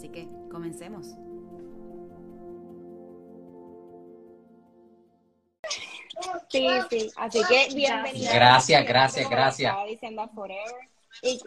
Así que comencemos. Sí, sí. Así que bienvenida. Gracias, gracias, gracias. estaba diciendo Forever. Y,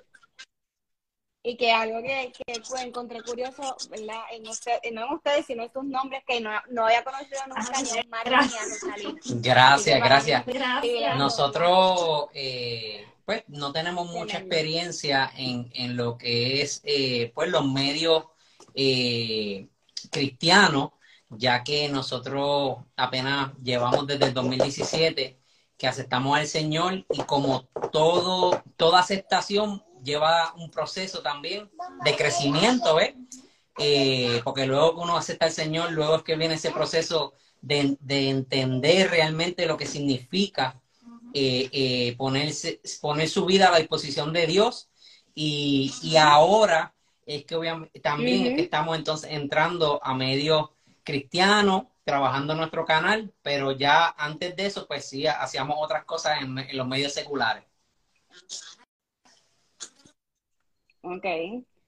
y que algo que, que pues, encontré curioso, ¿verdad? En usted, no en ustedes, sino en sus nombres que no, no había conocido nunca ni en María ni a Rosalía. Gracias, gracias. Gracias. Nosotros, eh, pues, no tenemos mucha experiencia en, en lo que es, eh, pues, los medios eh, cristianos, ya que nosotros apenas llevamos desde el 2017 que aceptamos al Señor y como todo, toda aceptación lleva un proceso también de crecimiento, ¿ves? Eh, porque luego que uno acepta al Señor, luego es que viene ese proceso de, de entender realmente lo que significa eh, ponerse, poner su vida a la disposición de Dios y, y ahora es que obviamente también estamos entonces entrando a medios cristianos, trabajando en nuestro canal, pero ya antes de eso pues sí hacíamos otras cosas en, en los medios seculares. Ok.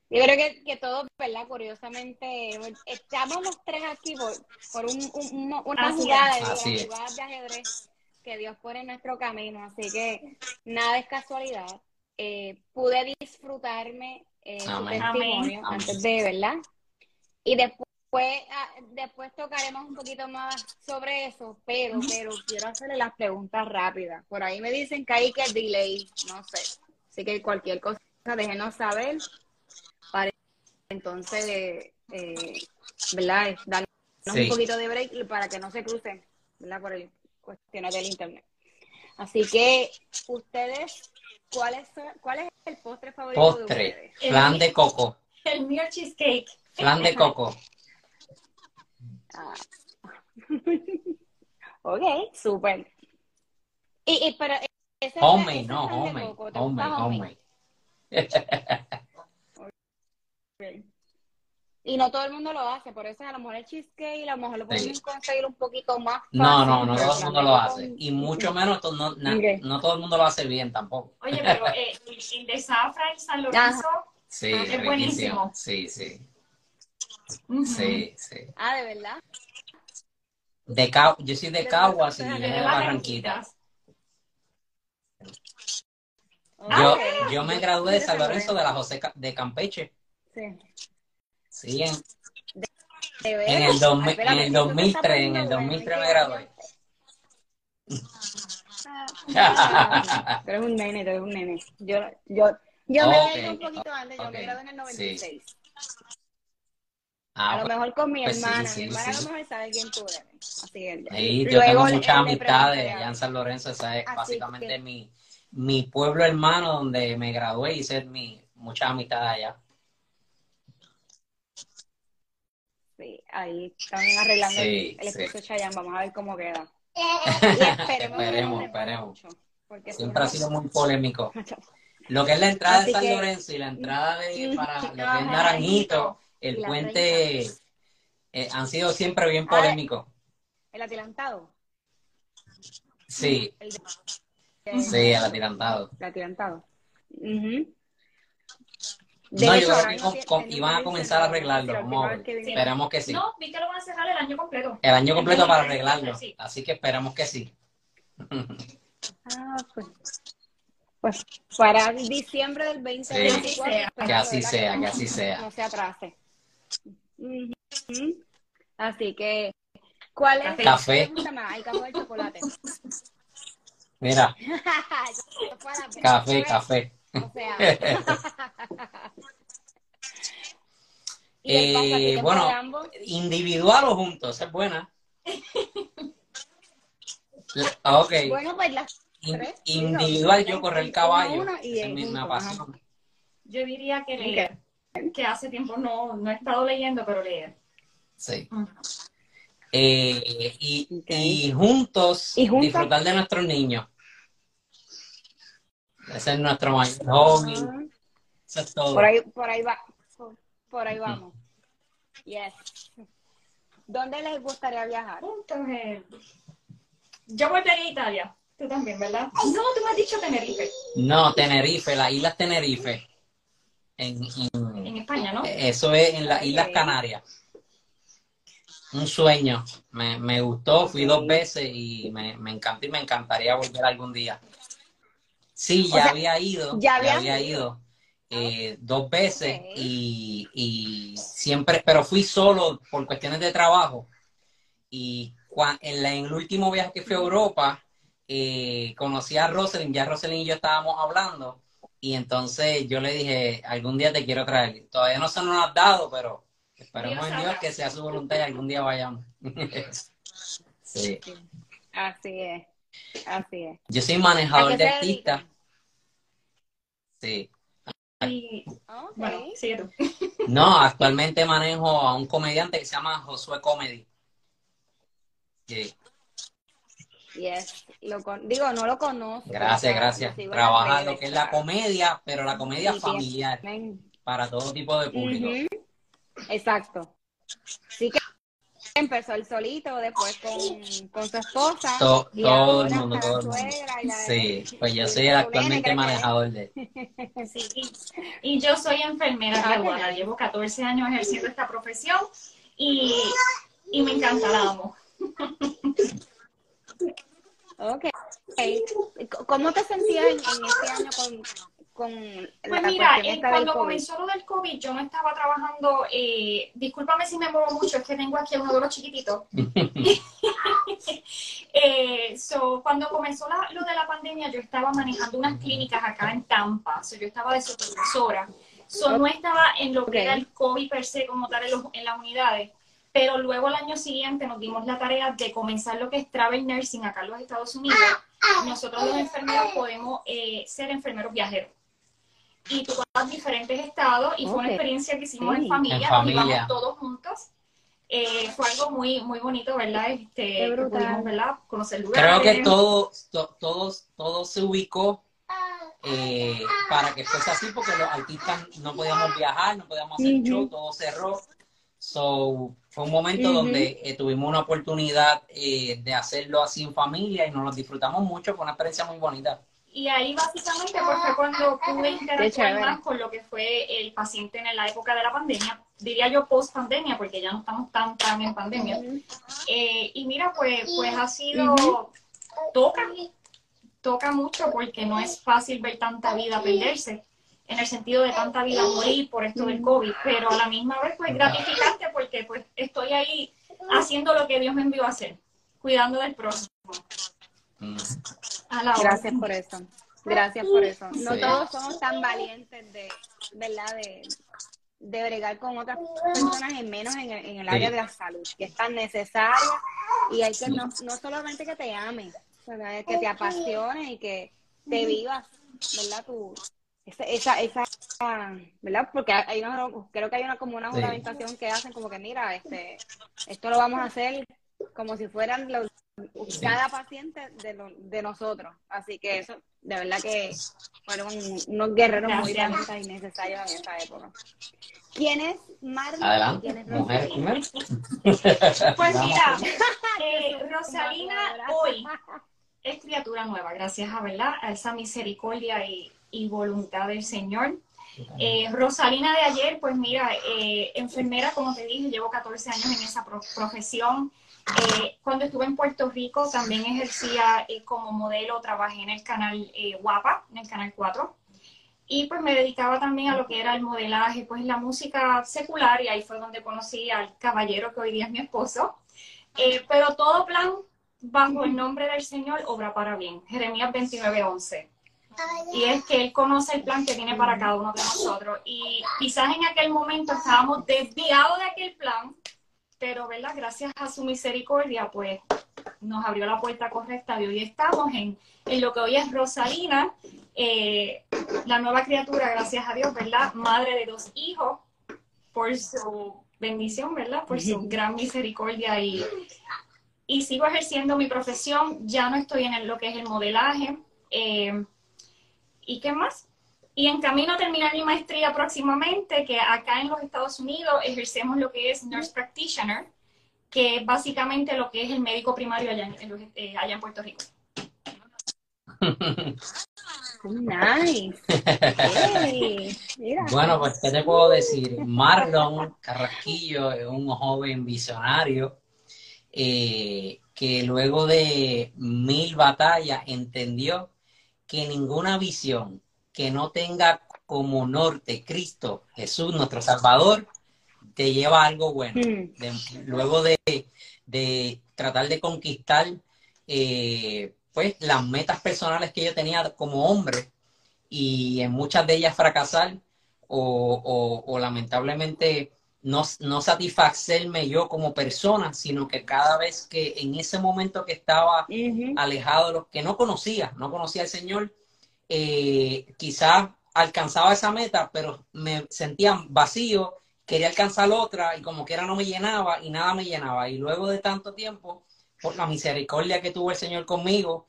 Yo creo que, que todos, ¿verdad? Curiosamente, estamos los tres aquí por, por un, un- un- una Así jugada, es. de, jugadas de ajedrez que Dios pone en nuestro camino. Así que nada es casualidad. Eh, pude disfrutarme eh, su testimonio Amén. antes de, ¿verdad? Y después, ah, después tocaremos un poquito más sobre eso, pero, pero quiero hacerle las preguntas rápidas. Por ahí me dicen que hay que delay, no sé. Así que cualquier cosa, déjenos saber para entonces, eh, ¿verdad? Darnos Sí. un poquito de break para que no se crucen, ¿verdad? Por el, cuestiones del internet. Así que, ustedes, ¿cuál es, cuál es el postre favorito de Postre, ustedes? flan de coco, El mío cheesecake. flan de coco. Ah. ok, súper. Y, y, pero ese Homemade, ese no, de homemade, coco, ¿te gusta homemade, homemade? homemade. Y no todo el mundo lo hace, por eso a lo mejor el cheesecake, a lo mejor lo podemos Sí. conseguir un poquito más fácil. No, no, no todo el mundo lo hace. Y mucho menos, no, na- Ok. no todo el mundo lo hace bien tampoco. Oye, pero eh, el de Zafra en San Lorenzo. Sí, Ah, es riquísimo. buenísimo. Sí, sí, sí, sí. Ah, ¿de verdad? De Ca- yo soy de Caguas y Barranquitas. De de Barranquita. Barranquitas. Yo, Ok. yo me gradué de San Lorenzo de la José Ca- de Campeche. Sí. Sí, en, en el, 2000 Ay, espérate, en el si tú te 2003, estás en el poniendo bueno, 2003 me gradué. Ah, Tú eres un nene, tú eres un nene. Yo, yo, yo me gradué un poquito antes, yo me gradué en el 96. Ah, a lo pues, mejor con mi pues sí, hermana. sí, mi hermana sí. a lo mejor sabe quién tú eres. Así sí, yo tengo muchas amistades allá en. San Lorenzo. Esa es Así básicamente que- mi, mi pueblo hermano donde me gradué y hice mi, muchas amistades allá. Sí, ahí están arreglando Sí, el, el sí. esposo Chayanne. Vamos a ver cómo queda. Y esperemos, Esperemos, mucho, porque si Siempre ha sido muy polémico. Lo que es la entrada Así de San que- Lorenzo y la entrada de para lo que es Ajá, Naranjito, el puente eh, han sido siempre bien polémicos. El atilantado. Sí, El de- sí, el atirantado. El atilantado. Ujú. No, yo creo que com- tiene iban a comenzar a arreglarlo. la Vamos que. Esperemos que sí. No, vi que lo van a cerrar el año completo. El año completo para Sí. arreglarlo. Sí. Así que esperamos que sí. Ah, pues, pues para diciembre del 2024. Sí, Que así sea, no- que así sea. No se atrase. Así que, ¿cuál es? Café. ¿qué te gusta más? ¿El café el chocolate? Mira, café, café. O sea. ¿Y Eh, bueno, ambos? individual o juntos, esa es buena. La- Ok. Bueno, pues las In- tres, individual, yo correr uno, caballo. uno y Esa es el mi, ajá. apasiona. Yo diría que leer. que hace tiempo no, no he estado leyendo, pero leer. Sí. Eh, y, Ok. y juntos ¿Y juntos? disfrutar de nuestros niños. Ese es nuestro mayor hobby. Eso es todo. Por ahí, por ahí va, por, por ahí vamos. Yes. ¿Dónde les gustaría viajar? Yo volvería a Italia. Tú también, ¿verdad? No, tú me has dicho Tenerife. No, Tenerife, las Islas Tenerife. En, en- En España, ¿no? eso es en las Islas. Canarias. Un sueño. Me, me gustó, fui dos veces y me, me encantó y me encantaría volver algún día. Sí, O ya sea, había ido, ya había ido. ido eh, dos veces y, y siempre, pero fui solo por cuestiones de trabajo. Y cua- en, la- en el último viaje que fui a Europa, eh, conocí a Rosalind, ya Rosalind y yo estábamos hablando, y entonces yo le dije, algún día te quiero traer. Todavía no se nos ha dado, pero esperemos Dios en Dios que sea su voluntad y algún día vayamos. sí. Así es. Así es. Yo soy ¿A manejador de artistas. Sí. Y bueno, sigue tú. No, actualmente manejo a un comediante que se llama Josué Comedy. Sí. Yes. Lo con- digo, no lo conozco. Gracias, gracias. Trabaja lo que es la comedia, pero la comedia Sí, familiar para todo tipo de público. Ujú. Exacto. Sí que empezó el solito, después con, con su esposa. To- y todo el mundo, la todo el mundo. suegra y la- Sí, pues yo soy el actualmente manejador de Sí, y, y yo soy enfermera graduada. Llevo 14 años ejerciendo esta profesión y, y me encanta, la amo. Ok. ¿Cómo te sentías en, en este año con, con la Pues mira, cuestión eh, esta cuando comenzó lo del COVID, yo no estaba trabajando, eh, discúlpame si me muevo mucho, es que tengo aquí a uno de los chiquititos. Eh, so, cuando comenzó la- lo de la pandemia, yo estaba manejando unas clínicas acá en Tampa, so, yo estaba de supervisora. So, no estaba en lo que era el COVID per se como tal en, los- en las unidades, pero luego el año siguiente nos dimos la tarea de comenzar lo que es travel nursing acá en los Estados Unidos. Nosotros los enfermeros podemos eh, ser enfermeros viajeros. Y tú vas a diferentes estados y fue una experiencia que hicimos Sí. en familia, En nos familia. íbamos todos juntos. Eh, fue algo muy muy bonito, ¿verdad? Este, que pudimos, ¿verdad? Conocer lugares. Creo que todo, to- todos, todo se ubicó eh, para que fuese así, porque los artistas no podíamos viajar, no podíamos hacer show, todo cerró. So, fue un momento donde eh, tuvimos una oportunidad eh, de hacerlo así en familia y nos lo disfrutamos mucho, fue una experiencia muy bonita. Y ahí básicamente pues, fue cuando pude interactuar más con lo que fue el paciente en la época de la pandemia, diría yo post pandemia, porque ya no estamos tan tan en pandemia. Eh, y mira, pues, pues ha sido, toca, toca mucho porque no es fácil ver tanta vida perderse, en el sentido de tanta vida morir por esto del COVID, pero a la misma vez pues gratificante porque pues estoy ahí haciendo lo que Dios me envió a hacer, cuidando del próximo. Mm. A la hora. Gracias por eso. Gracias por eso. No Sí. todos somos tan valientes de, ¿verdad? De, de bregar con otras personas, y menos en el, en el Sí. área de la salud, que es tan necesaria y hay que Sí. no, no solamente que te ames, ¿verdad? que te apasione y que te vivas, ¿verdad? Tu, esa, esa, esa, ¿verdad? Porque hay una, creo que hay una como una Sí. juramentación que hacen como que mira, este, esto lo vamos a hacer como si fueran los cada paciente de, lo- de nosotros. Así que eso, de verdad que fueron unos guerreros muy valientes y necesarios en esa época. ¿Quién es Marlon y Adelante, quién es mujer primero. Pues mira, eh, Rosalina hoy es criatura nueva, gracias a, ¿verdad? a esa misericordia y, y voluntad del Señor. Eh, Rosalina de ayer, pues mira, eh, enfermera, como te dije, llevo 14 años en esa pro- profesión. Eh, cuando estuve en Puerto Rico también ejercía eh, como modelo, trabajé en el canal eh, Guapa, en el canal 4. Y pues me dedicaba también a lo que era el modelaje, pues la música secular, y ahí fue donde conocí al caballero que hoy día es mi esposo. Eh, pero todo plan bajo el nombre del Señor obra para bien. Jeremías 29:11. Y es que Él conoce el plan que tiene para cada uno de nosotros. Y quizás en aquel momento estábamos desviados de aquel plan, pero ¿verdad? gracias a su misericordia, pues nos abrió la puerta correcta y hoy estamos en, en lo que hoy es Rosalina, eh, la nueva criatura, gracias a Dios, ¿verdad? Madre de dos hijos, por su bendición, ¿verdad? Por su gran misericordia y, y sigo ejerciendo mi profesión. Ya no estoy en lo que es el modelaje. Eh, ¿Y qué más? Y en camino a terminar mi maestría próximamente, que acá en los Estados Unidos ejercemos lo que es Nurse Practitioner, que es básicamente lo que es el médico primario allá en, eh, allá en Puerto Rico. Nice. Bueno, pues, ¿qué te puedo decir? Marlon Carrasquillo es un joven visionario eh, que luego de mil batallas entendió que ninguna visión que no tenga como norte Cristo, Jesús, nuestro Salvador, te lleva a algo bueno. Mm. luego de, tratar de conquistar eh, pues las metas personales que yo tenía como hombre y en muchas de ellas fracasar o, lamentablemente no, no, satisfacerme yo como persona, sino que cada vez que en ese momento que estaba alejado de los que no conocía, no conocía al Señor, eh, quizás alcanzaba esa meta, pero me sentía vacío, quería alcanzar otra y como que era no me llenaba y nada me llenaba. Y luego de tanto tiempo, por la misericordia que tuvo el Señor conmigo,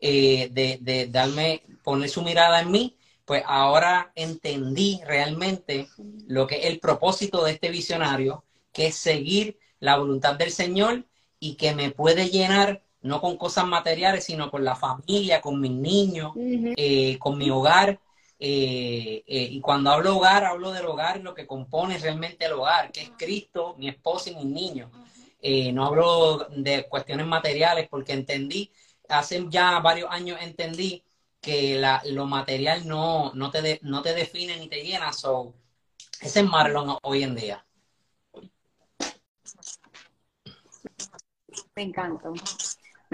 eh, de, de, darme, poner su mirada en mí, pues ahora entendí realmente lo que es el propósito de este visionario, que es seguir la voluntad del Señor y que me puede llenar no con cosas materiales, sino con la familia, con mis niños, eh, con mi hogar. Eh, eh, y cuando hablo hogar, hablo del hogar, lo que compone realmente el hogar, que es Cristo, mi esposa y mis niños. no hablo de cuestiones materiales porque entendí, hace ya varios años entendí que la, lo material no, no, te no te define ni te llena. So, ese es Marlon hoy en día. Me encanta.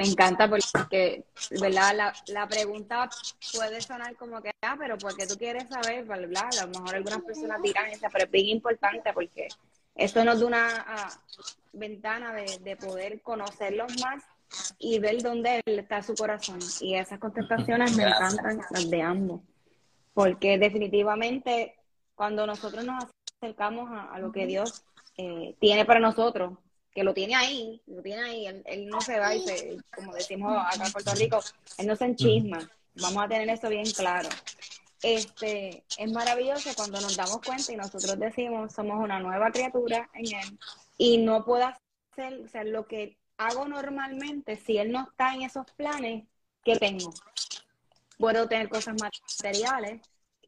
Me encanta porque, ¿verdad? La, la, pregunta puede sonar como que, ah, pero porque tú quieres saber, ¿verdad? A lo mejor algunas personas dirán esa, pero es bien importante porque esto nos da una ah, ventana de, de, poder conocerlos más y ver dónde está su corazón. Y esas contestaciones me encantan, las de ambos. Porque definitivamente cuando nosotros nos acercamos a, lo que Dios eh, tiene para nosotros, que lo tiene ahí, lo tiene ahí, él, no se va y se, como decimos acá en Puerto Rico, él no se enchisma. Vamos a tener eso bien claro. Este, es maravilloso cuando nos damos cuenta y nosotros decimos, somos una nueva criatura en él y no puedo hacer, o lo que hago normalmente, si él no está en esos planes, ¿qué tengo? Puedo tener cosas materiales,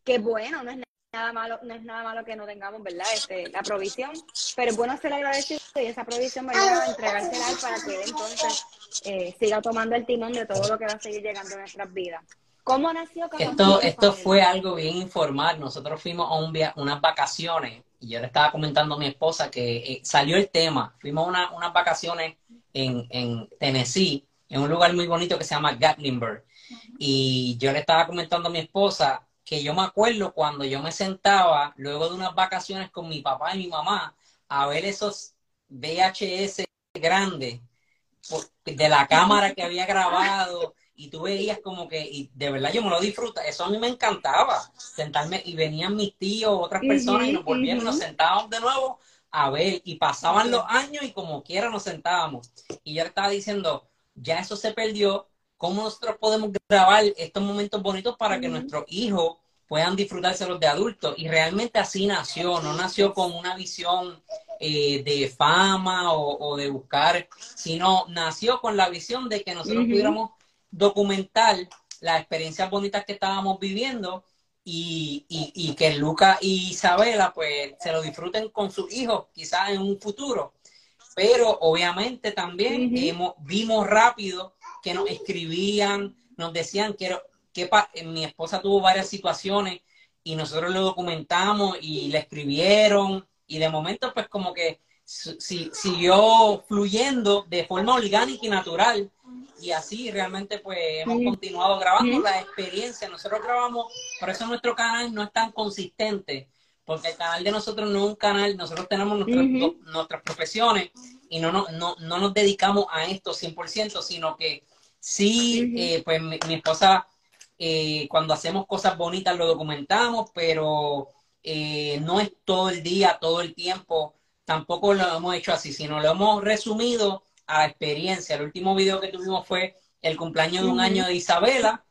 que bueno, no es nada malo, no es nada malo que no tengamos, ¿verdad? Este, la provisión, pero es bueno ser agradecido y esa provisión va a entregársela para que él entonces eh, siga tomando el timón de todo lo que va a seguir llegando a nuestras vidas. ¿Cómo nació Esto, esto fue algo bien informal. Nosotros fuimos a un unas vacaciones y yo le estaba comentando a mi esposa que eh, salió el tema. Fuimos a unas vacaciones en, en Tennessee, en un lugar muy bonito que se llama Gatlinburg. Y yo le estaba comentando a mi esposa que yo me acuerdo cuando yo me sentaba luego de unas vacaciones con mi papá y mi mamá a ver esos VHS grandes de la cámara que había grabado y tú veías como que, y de verdad yo me lo disfruto, eso a mí me encantaba, sentarme y venían mis tíos, otras personas y nos volvíamos, nos sentábamos de nuevo a ver y pasaban los años y como quiera nos sentábamos. Y yo estaba diciendo, ya eso se perdió, ¿cómo nosotros podemos grabar estos momentos bonitos para que nuestros hijos puedan disfrutárselos de adultos? Y realmente así nació, no nació con una visión eh, de fama o, de buscar, sino nació con la visión de que nosotros pudiéramos documentar las experiencias bonitas que estábamos viviendo y, y, que Luca y Isabela pues se lo disfruten con sus hijos quizás en un futuro. Pero obviamente también vimos rápido que nos escribían, nos decían que, que mi esposa tuvo varias situaciones y nosotros lo documentamos y le escribieron y de momento pues como que siguió fluyendo de forma orgánica y natural y así realmente pues hemos continuado grabando. La experiencia. Nosotros grabamos, por eso nuestro canal no es tan consistente, porque el canal de nosotros no es un canal, nosotros tenemos nuestras profesiones y no, no, no, no nos dedicamos a esto 100%, sino que Sí, eh, pues mi, esposa, eh, cuando hacemos cosas bonitas lo documentamos, pero eh, no es todo el día, todo el tiempo, tampoco lo hemos hecho así, sino lo hemos resumido a experiencia. El último video que tuvimos fue el cumpleaños de un año de Isabela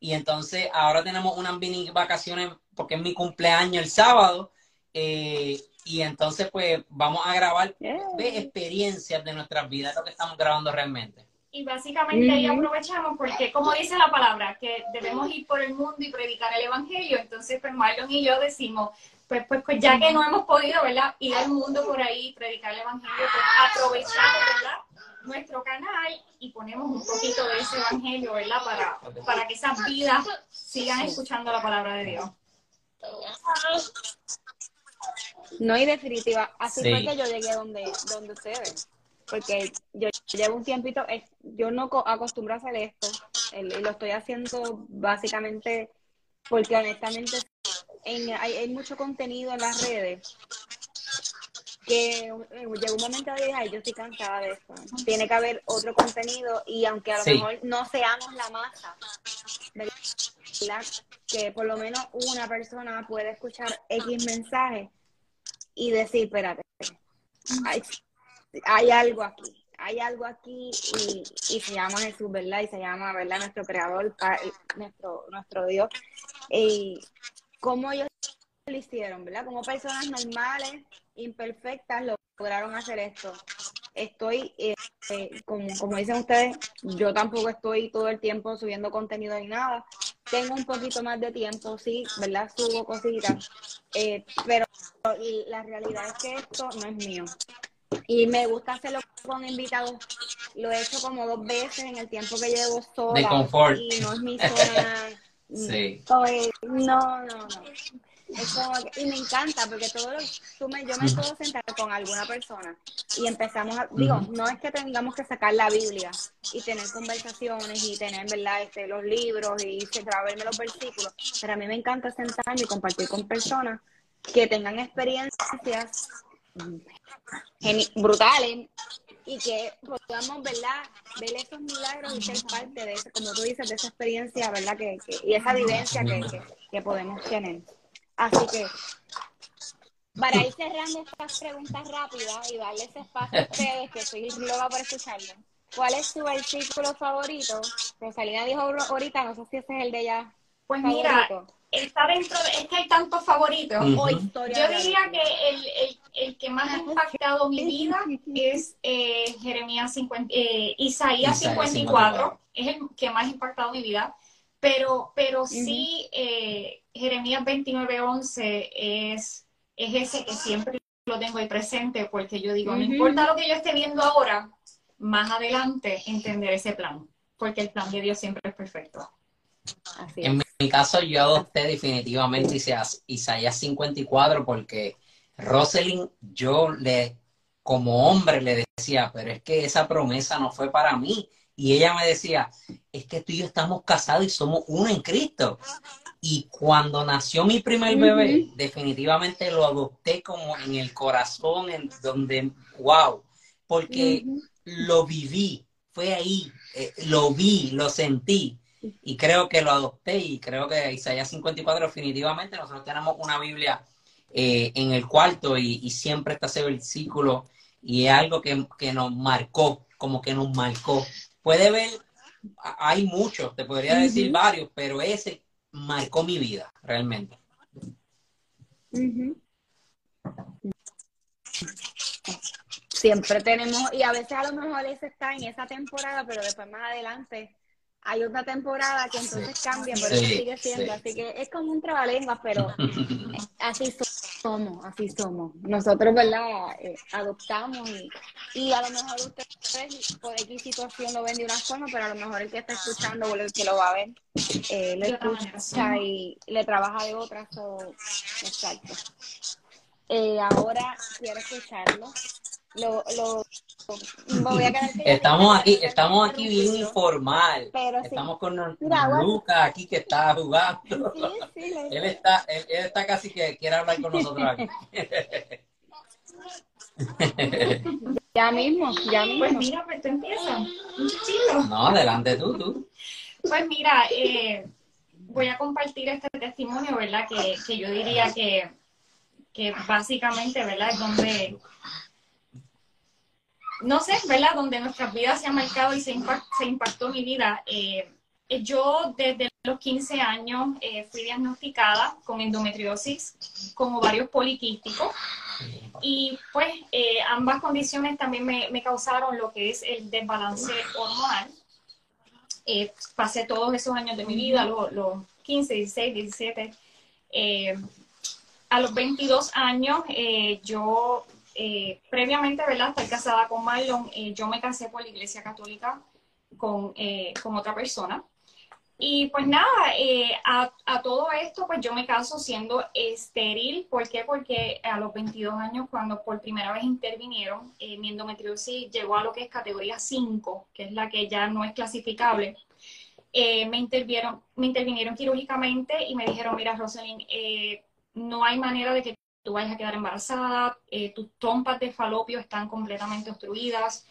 y entonces ahora tenemos unas mini vacaciones porque es mi cumpleaños el sábado eh, y entonces pues vamos a grabar experiencias de nuestras vidas, lo que estamos grabando realmente. Y básicamente ahí aprovechamos porque, como dice la palabra, que debemos ir por el mundo y predicar el Evangelio. Entonces, pues Marlon y yo decimos, pues, pues, pues ya que no hemos podido, ¿verdad? Ir al mundo por ahí y predicar el Evangelio, pues aprovechamos, ¿verdad? Nuestro canal y ponemos un poquito de ese Evangelio, ¿verdad? Para, para que esas vidas sigan escuchando la palabra de Dios. No, y definitiva, así fue que yo llegué donde, donde ustedes porque yo llevo un tiempito, yo no acostumbro a hacer esto, y lo estoy haciendo básicamente porque honestamente hay, hay, mucho contenido en las redes que llegó un momento de dije, yo estoy cansada de esto, tiene que haber otro contenido y aunque a lo mejor no seamos la masa, ¿verdad? que por lo menos una persona puede escuchar X mensaje y decir, espérate, hay algo aquí, hay algo aquí y, se llama Jesús, ¿verdad? Y se llama, ¿verdad? Nuestro creador, nuestro, nuestro Dios. Y cómo ellos lo hicieron, ¿verdad? Como personas normales, imperfectas, lograron hacer esto. Estoy, eh, eh, como, como dicen ustedes, yo tampoco estoy todo el tiempo subiendo contenido ni nada. Tengo un poquito más de tiempo, sí, ¿verdad? Subo cositas, eh, pero la realidad es que esto no es mío y me gusta hacerlo con invitados. Lo he hecho como dos veces en el tiempo que llevo sola. De confort. Y no es mi zona. sí. no, no, no. y me encanta porque todo lo, tú me, yo me puedo sentar con alguna persona y empezamos a, digo, no es que tengamos que sacar la Biblia y tener conversaciones y tener, ¿verdad? Este, los libros y verme los versículos, pero a mí me encanta sentarme y compartir con personas que tengan experiencias brutales y que podamos, ¿verdad? Ver esos milagros y ser parte de eso, como tú dices, de esa experiencia, ¿verdad? Que, y esa vivencia que, que, podemos tener. Así que, para ir cerrando estas preguntas rápidas y darle ese espacio a ustedes, que estoy loca por escucharlo, ¿cuál es su versículo favorito? Rosalina dijo ahorita, no sé si ese es el de ella. Pues mira, está dentro de, es que hay tantos favoritos. Yo diría que el, el, el, que más ha impactado mi vida es eh, Jeremías 50, eh, Isaías, 54, es el que más ha impactado mi vida. Pero, pero sí, eh, Jeremías 29, 11 es, es ese que siempre lo tengo ahí presente porque yo digo, no importa lo que yo esté viendo ahora, más adelante entender ese plan, porque el plan de Dios siempre es perfecto. en mi caso, yo adopté definitivamente Isaías 54 porque Rosalind, yo le, como hombre le decía, pero es que esa promesa no fue para mí. Y ella me decía, es que tú y yo estamos casados y somos uno en Cristo. Y cuando nació mi primer bebé, definitivamente lo adopté como en el corazón, en donde, wow, porque lo viví, fue ahí, eh, lo vi, lo sentí y creo que lo adopté y creo que Isaías 54 definitivamente nosotros tenemos una Biblia eh, en el cuarto y, siempre está ese versículo y es algo que, nos marcó, como que nos marcó. Puede ver, hay muchos, te podría decir varios, pero ese marcó mi vida realmente. Siempre tenemos, y a veces a lo mejor ese está en esa temporada, pero después más adelante hay otra temporada que entonces cambia, pero sigue siendo. Así que es como un trabalenguas, pero así somos, así somos. Nosotros, ¿verdad? Eh, adoptamos y, a lo mejor ustedes por X situación lo ven de una forma, pero a lo mejor el que está escuchando o el que lo va a ver, eh, lo escucha y le trabaja de otra. exacto. Eh, ahora quiero escucharlo. Lo, lo, estamos aquí, estamos aquí bien informal. estamos con Lucas aquí que está jugando. él está, él, está casi que quiere hablar con nosotros aquí. ya mismo, ya mismo. Pues mira, pues tú empiezas. No, adelante tú, tú. Pues mira, eh, voy a compartir este testimonio, ¿verdad? Que, que yo diría que que básicamente, ¿verdad? Es donde, no sé, ¿verdad? Donde nuestras vidas se han marcado y se, se impactó mi vida. Eh, yo desde los 15 años eh, fui diagnosticada con endometriosis, con ovarios poliquísticos. Y pues eh, ambas condiciones también me, me, causaron lo que es el desbalance hormonal. Eh, pasé todos esos años de mi vida, los, los 15, 16, 17. a los 22 años, yo previamente, ¿verdad? Estoy casada con Marlon. yo me casé por la Iglesia Católica con, con otra persona. Y pues nada, eh, a, todo esto, pues yo me caso siendo estéril. ¿Por qué? Porque a los 22 años, cuando por primera vez intervinieron, eh, mi endometriosis llegó a lo que es categoría 5, que es la que ya no es clasificable. Eh, me, intervinieron, me intervinieron quirúrgicamente y me dijeron, mira, Rosalind, no hay manera de que tú vayas a quedar embarazada, tus trompas de falopio están completamente obstruidas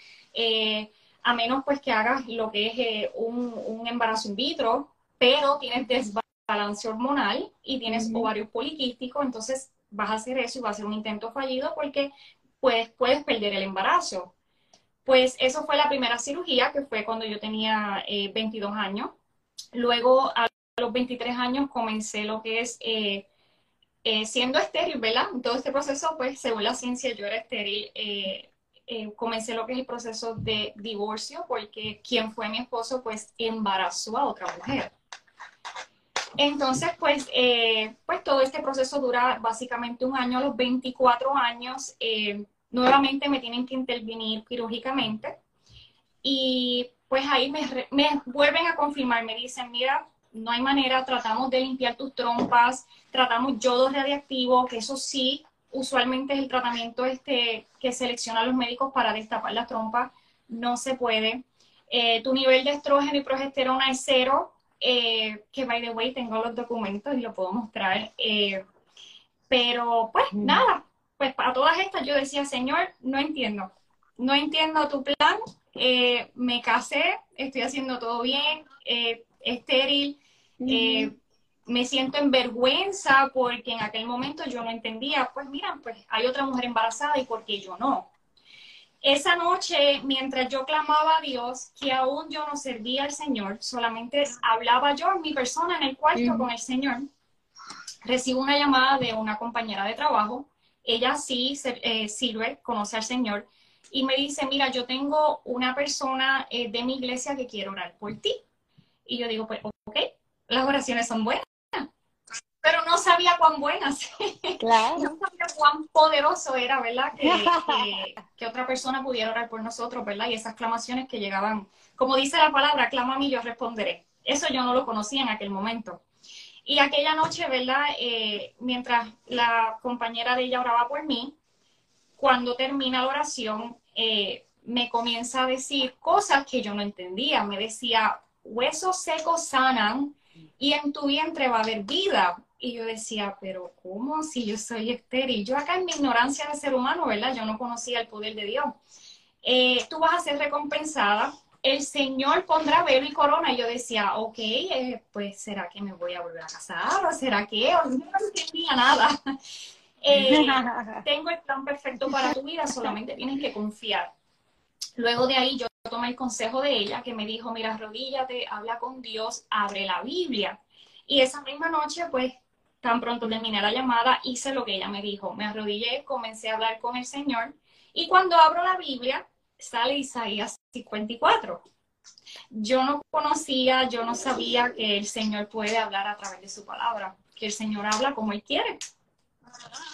a menos pues que hagas lo que es eh, un, embarazo in vitro, pero tienes desbalance hormonal y tienes ovarios poliquísticos, entonces vas a hacer eso y va a ser un intento fallido porque puedes, puedes perder el embarazo. Pues eso fue la primera cirugía, que fue cuando yo tenía 22 eh, años. Luego, a los 23 años, comencé lo que es eh, siendo estéril, ¿verdad? Todo este proceso, pues, según la ciencia, yo era estéril eh, comencé lo que es el proceso de divorcio porque quien fue mi esposo pues embarazó a otra mujer. Entonces, pues, eh, pues todo este proceso dura básicamente un año. A los 24 años, eh, nuevamente me tienen que intervenir quirúrgicamente. Y pues ahí me, me, vuelven a confirmar, me dicen, mira, no hay manera, tratamos de limpiar tus trompas, tratamos yodo radiactivo, que eso sí usualmente es el tratamiento este que seleccionan los médicos para destapar la trompa, no se puede. Eh, tu nivel de estrógeno y progesterona es cero, eh, que by the way tengo los documentos y lo puedo mostrar. Eh, pero pues nada, pues para todas estas yo decía, Señor, no entiendo, no entiendo tu plan, me casé, estoy haciendo todo bien, estéril me siento en vergüenza porque en aquel momento yo no entendía, pues mira, pues hay otra mujer embarazada y por qué yo no. Esa noche, mientras yo clamaba a Dios, que aún yo no servía al Señor, solamente hablaba yo en mi persona en el cuarto con el Señor, recibo una llamada de una compañera de trabajo, ella sí eh, sirve, conoce al Señor, y me dice, mira, yo tengo una persona eh, de mi iglesia que quiere orar por ti. Y yo digo, pues, ok, las oraciones son buenas pero no sabía cuán buenas. Claro. no sabía cuán poderoso era, ¿verdad? Que, otra persona pudiera orar por nosotros, ¿verdad? Y esas clamaciones que llegaban, como dice la palabra, clama a mí, yo responderé. Eso yo no lo conocía en aquel momento. Y aquella noche, ¿verdad? Eh, mientras la compañera de ella oraba por mí, cuando termina la oración, eh, me comienza a decir cosas que yo no entendía. Me decía, huesos secos sanan y en tu vientre va a haber vida. Y yo decía, pero ¿cómo si yo soy estéril? Yo acá en mi ignorancia de ser humano, ¿verdad? Yo no conocía el poder de Dios. Eh, tú vas a ser recompensada, el Señor pondrá velo y corona. Y yo decía, ok, eh, pues ¿será que me voy a volver a casar? ¿O será que? O no entendía nada. Eh, tengo el plan perfecto para tu vida, solamente tienes que confiar. Luego de ahí yo tomé el consejo de ella que me dijo, mira, arrodíllate, habla con Dios, abre la Biblia. Y esa misma noche, pues Tan pronto terminé la llamada, hice lo que ella me dijo. Me arrodillé, comencé a hablar con el Señor. Y cuando abro la Biblia, sale Isaías 54. Yo no conocía, yo no sabía que el Señor puede hablar a través de su palabra, que el Señor habla como Él quiere.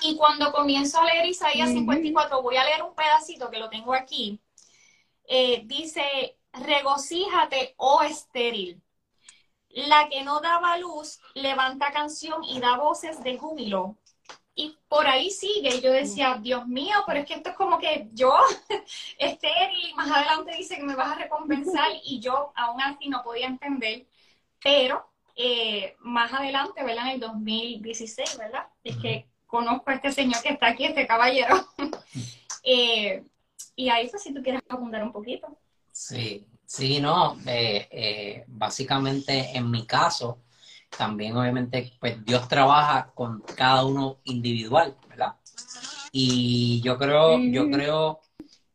Y cuando comienzo a leer Isaías 54, voy a leer un pedacito que lo tengo aquí. Eh, dice, regocíjate, oh estéril, la que no daba luz levanta canción y da voces de júbilo. Y por ahí sigue. Y yo decía, Dios mío, pero es que esto es como que yo, estéril, más adelante dice que me vas a recompensar y yo aún así no podía entender. Pero eh, más adelante, ¿verdad? En el 2016, ¿verdad? Es que conozco a este señor que está aquí, este caballero. Eh, y ahí, pues, si tú quieres abundar un poquito. Sí, Sí, no, eh, eh, básicamente en mi caso, también obviamente, pues Dios trabaja con cada uno individual, ¿verdad? Y yo creo, yo creo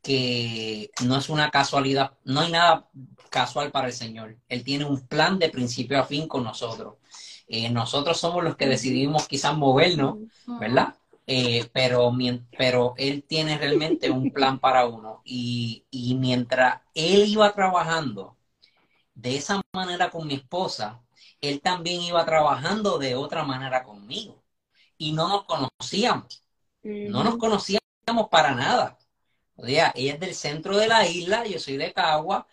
que no es una casualidad, no hay nada casual para el Señor. Él tiene un plan de principio a fin con nosotros. Eh, nosotros somos los que decidimos quizás movernos, ¿verdad? Eh, pero, pero Él tiene realmente un plan para uno. Y, y mientras Él iba trabajando de esa manera con mi esposa, Él también iba trabajando de otra manera conmigo. Y no nos conocíamos. No nos conocíamos para nada. O sea, ella es del centro de la isla, yo soy de Cagua,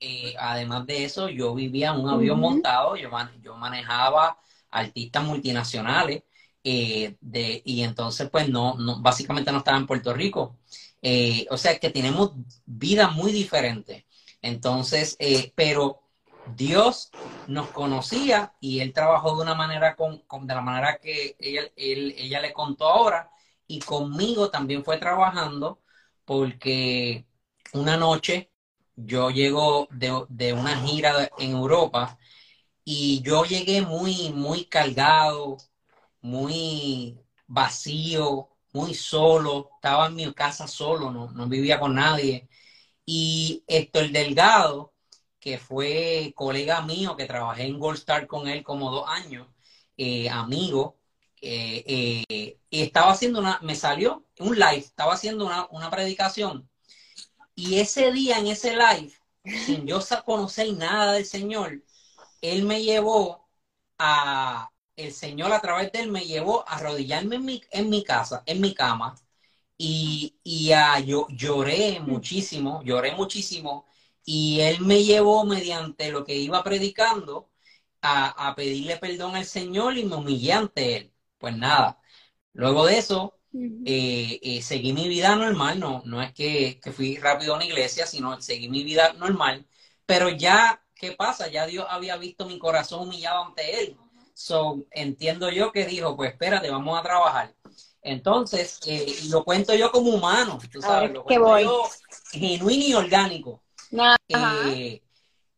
eh, además de eso, yo vivía en un avión montado, yo, yo manejaba artistas multinacionales, eh, de, y entonces pues no, básicamente no estaba en Puerto Rico. Eh, o sea que tenemos vidas muy diferentes. Entonces, pero Dios nos conocía y él trabajó de una manera con, con de la manera que ella, él, ella le contó ahora y conmigo también fue trabajando porque una noche yo llego de, una gira en Europa y yo llegué muy, muy cargado, muy vacío, muy solo, estaba en mi casa solo, no, no vivía con nadie. Y el Delgado, que fue colega mío, que trabajé en Gold Star con él como dos años, eh, amigo, eh, eh, estaba haciendo una, me salió un live, estaba haciendo una, una predicación y ese día en ese live, sin yo conocer nada del Señor, Él me llevó a, el Señor a través de Él me llevó a arrodillarme en mi, en mi casa, en mi cama, y, y a, yo lloré muchísimo, lloré muchísimo, y Él me llevó mediante lo que iba predicando a, a pedirle perdón al Señor y me humillé ante Él. Pues nada, luego de eso, eh, eh, seguí mi vida normal, no, no es que, fui rápido a una iglesia, sino seguí mi vida normal, pero ya, ¿qué pasa? Ya Dios había visto mi corazón humillado ante Él. So, entiendo yo que dijo, pues espérate, vamos a trabajar. Entonces, eh, lo cuento yo como humano, tú sabes, lo cuento yo genuino y orgánico.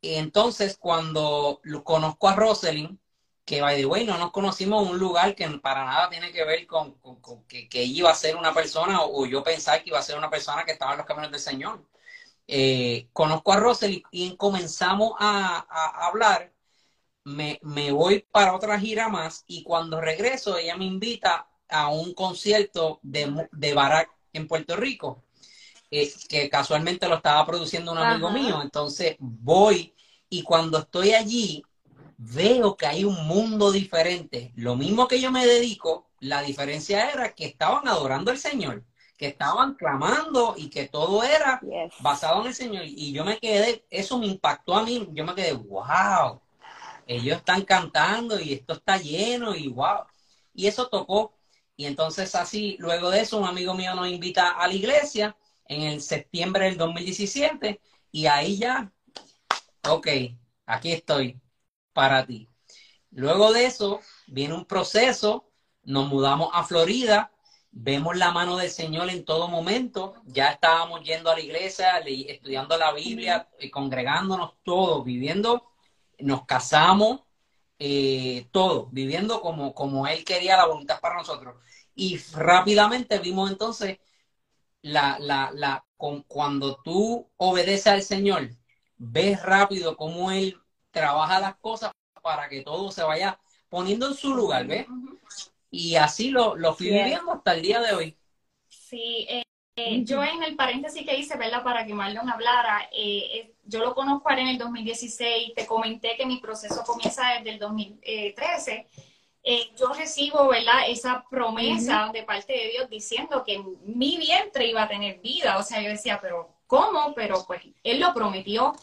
entonces, cuando conozco a Rosalind, que by the way no nos conocimos en un lugar que para nada tiene que ver con, que, que, iba a ser una persona o, yo pensaba que iba a ser una persona que estaba en los caminos del Señor. Eh, conozco a Rosel y, comenzamos a, hablar. Me, voy para otra gira más y cuando regreso ella me invita a un concierto de, de Barack en Puerto Rico, eh, que casualmente lo estaba produciendo un amigo mío. Entonces voy y cuando estoy allí veo que hay un mundo diferente. Lo mismo que yo me dedico, la diferencia era que estaban adorando al Señor, que estaban clamando y que todo era basado en el Señor. Y yo me quedé, eso me impactó a mí, yo me quedé, wow, ellos están cantando y esto está lleno y wow. Y eso tocó. Y entonces así, luego de eso, un amigo mío nos invita a la iglesia en el septiembre del 2017 y ahí ya, ok, aquí estoy para ti. Luego de eso viene un proceso, nos mudamos a Florida, vemos la mano del Señor en todo momento, ya estábamos yendo a la iglesia, estudiando la Biblia, y congregándonos todos, viviendo, nos casamos, eh, todo, viviendo como, como Él quería la voluntad para nosotros. Y rápidamente vimos entonces la, la, la, con, cuando tú obedeces al Señor, ves rápido cómo Él trabaja las cosas para que todo se vaya poniendo en su lugar, ¿ves? Y así lo, lo fui viviendo hasta el día de hoy. Sí, eh, eh, yo en el paréntesis que hice, ¿verdad? Para que Marlon hablara, eh, yo lo conozco en el 2016, te comenté que mi proceso comienza desde el 2013. yo recibo, ¿verdad? Esa promesa de parte de Dios diciendo que mi vientre iba a tener vida. O sea, yo decía, pero ¿cómo? Pero pues Él lo prometió.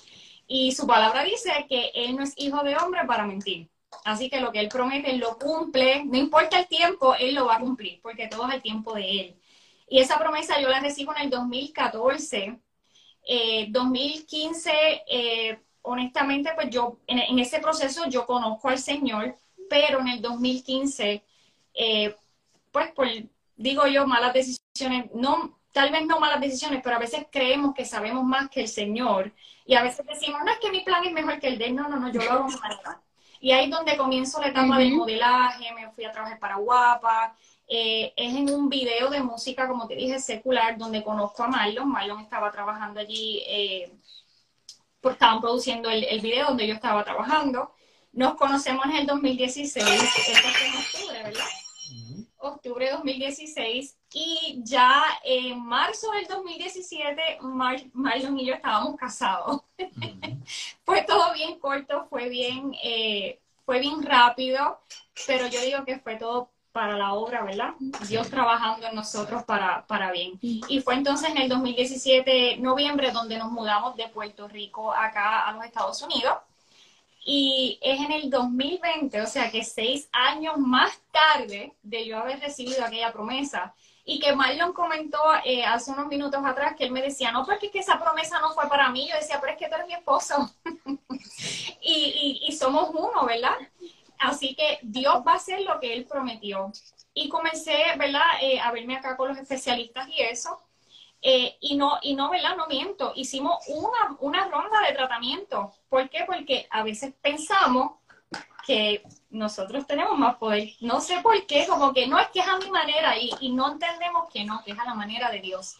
Y su palabra dice que Él no es hijo de hombre para mentir. Así que lo que Él promete, Él lo cumple. No importa el tiempo, Él lo va a cumplir, porque todo es el tiempo de Él. Y esa promesa yo la recibo en el 2014. 2015, eh, eh, honestamente, pues yo, en, ese proceso yo conozco al Señor, pero en el 2015, eh, pues por, digo yo, malas decisiones, no, tal vez no malas decisiones, pero a veces creemos que sabemos más que el Señor. Y a veces decimos, no es que mi plan es mejor que el de él, no, no, no, yo lo hago mejor. Y ahí es donde comienzo la etapa del modelaje, me fui a trabajar para Guapa, Eh, es en un video de música, como te dije, secular, donde conozco a Marlon. Marlon estaba trabajando allí, eh, pues estaban produciendo el, el, video donde yo estaba trabajando. Nos conocemos en el 2016, esto fue en octubre, ¿verdad? Octubre de 2016 y ya en marzo del 2017 Marlon y yo estábamos casados. fue todo bien corto, fue bien, eh, fue bien rápido, pero yo digo que fue todo para la obra, ¿verdad? Dios trabajando en nosotros para, para bien. Y fue entonces en el 2017, noviembre, donde nos mudamos de Puerto Rico acá a los Estados Unidos. Y es en el 2020, o sea que seis años más tarde de yo haber recibido aquella promesa. Y que Marlon comentó eh, hace unos minutos atrás que él me decía, no, porque es que esa promesa no fue para mí. Yo decía, pero es que tú eres mi esposo. y, y, y somos uno, ¿verdad? Así que Dios va a hacer lo que Él prometió. Y comencé, ¿verdad?, eh, a verme acá con los especialistas y eso. Eh, y no, y no, ¿verdad? No miento. Hicimos una, una ronda de tratamiento. ¿Por qué? Porque a veces pensamos que nosotros tenemos más poder. No sé por qué, como que no es que es a mi manera y, y no entendemos que no, que es a la manera de Dios.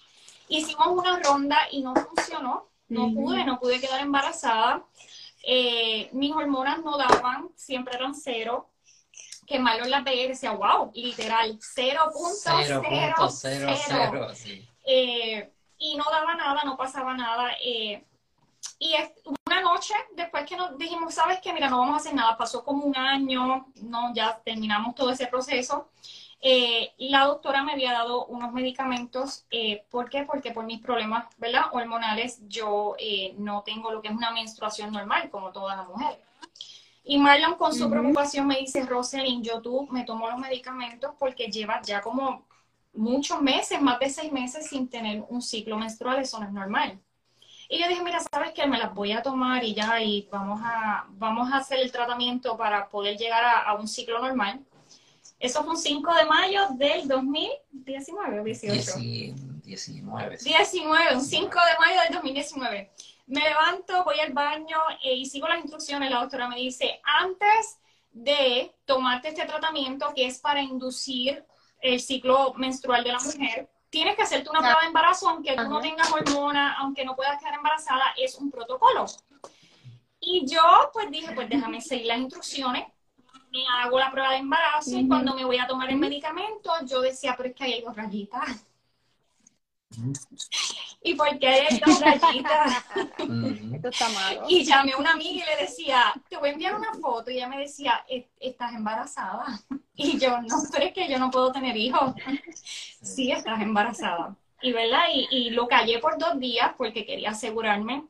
Hicimos una ronda y no funcionó. No pude, no pude quedar embarazada. Eh, mis hormonas no daban, siempre eran cero. Que malo la veía y decía, wow, literal, 0.00. Sí. Eh, y no daba nada, no pasaba nada. Eh, y una noche, después que nos dijimos, ¿sabes qué? Mira, no vamos a hacer nada. Pasó como un año, no, ya terminamos todo ese proceso. Eh, la doctora me había dado unos medicamentos. Eh, ¿Por qué? Porque por mis problemas ¿verdad? hormonales yo eh, no tengo lo que es una menstruación normal, como toda la mujer. Y Marlon con su preocupación me dice, Rosalind, yo tú me tomo los medicamentos porque lleva ya como muchos meses, más de seis meses sin tener un ciclo menstrual, eso no es normal. Y yo dije, mira, ¿sabes qué? Me las voy a tomar y ya, y vamos a, vamos a hacer el tratamiento para poder llegar a, a un ciclo normal. Eso fue un 5 de mayo del 2019 o 18. 19. 19, un 5 de mayo del 2019. Me levanto, voy al baño eh, y sigo las instrucciones. La doctora me dice, antes de tomarte este tratamiento que es para inducir el ciclo menstrual de la mujer, tienes que hacerte una prueba de embarazo, aunque tú no tengas hormona, aunque no puedas quedar embarazada, es un protocolo. Y yo pues dije, pues déjame seguir las instrucciones me hago la prueba de embarazo y cuando me voy a tomar el medicamento, yo decía, pero es que hay dos rayitas. ¿Y por qué hay dos rayitas? Esto está malo. Y llamé a una amiga y le decía, te voy a enviar una foto. Y ella me decía, estás embarazada. Y yo, no, pero es que yo no puedo tener hijos. Sí, estás embarazada. Y, ¿verdad? Y, y lo callé por dos días porque quería asegurarme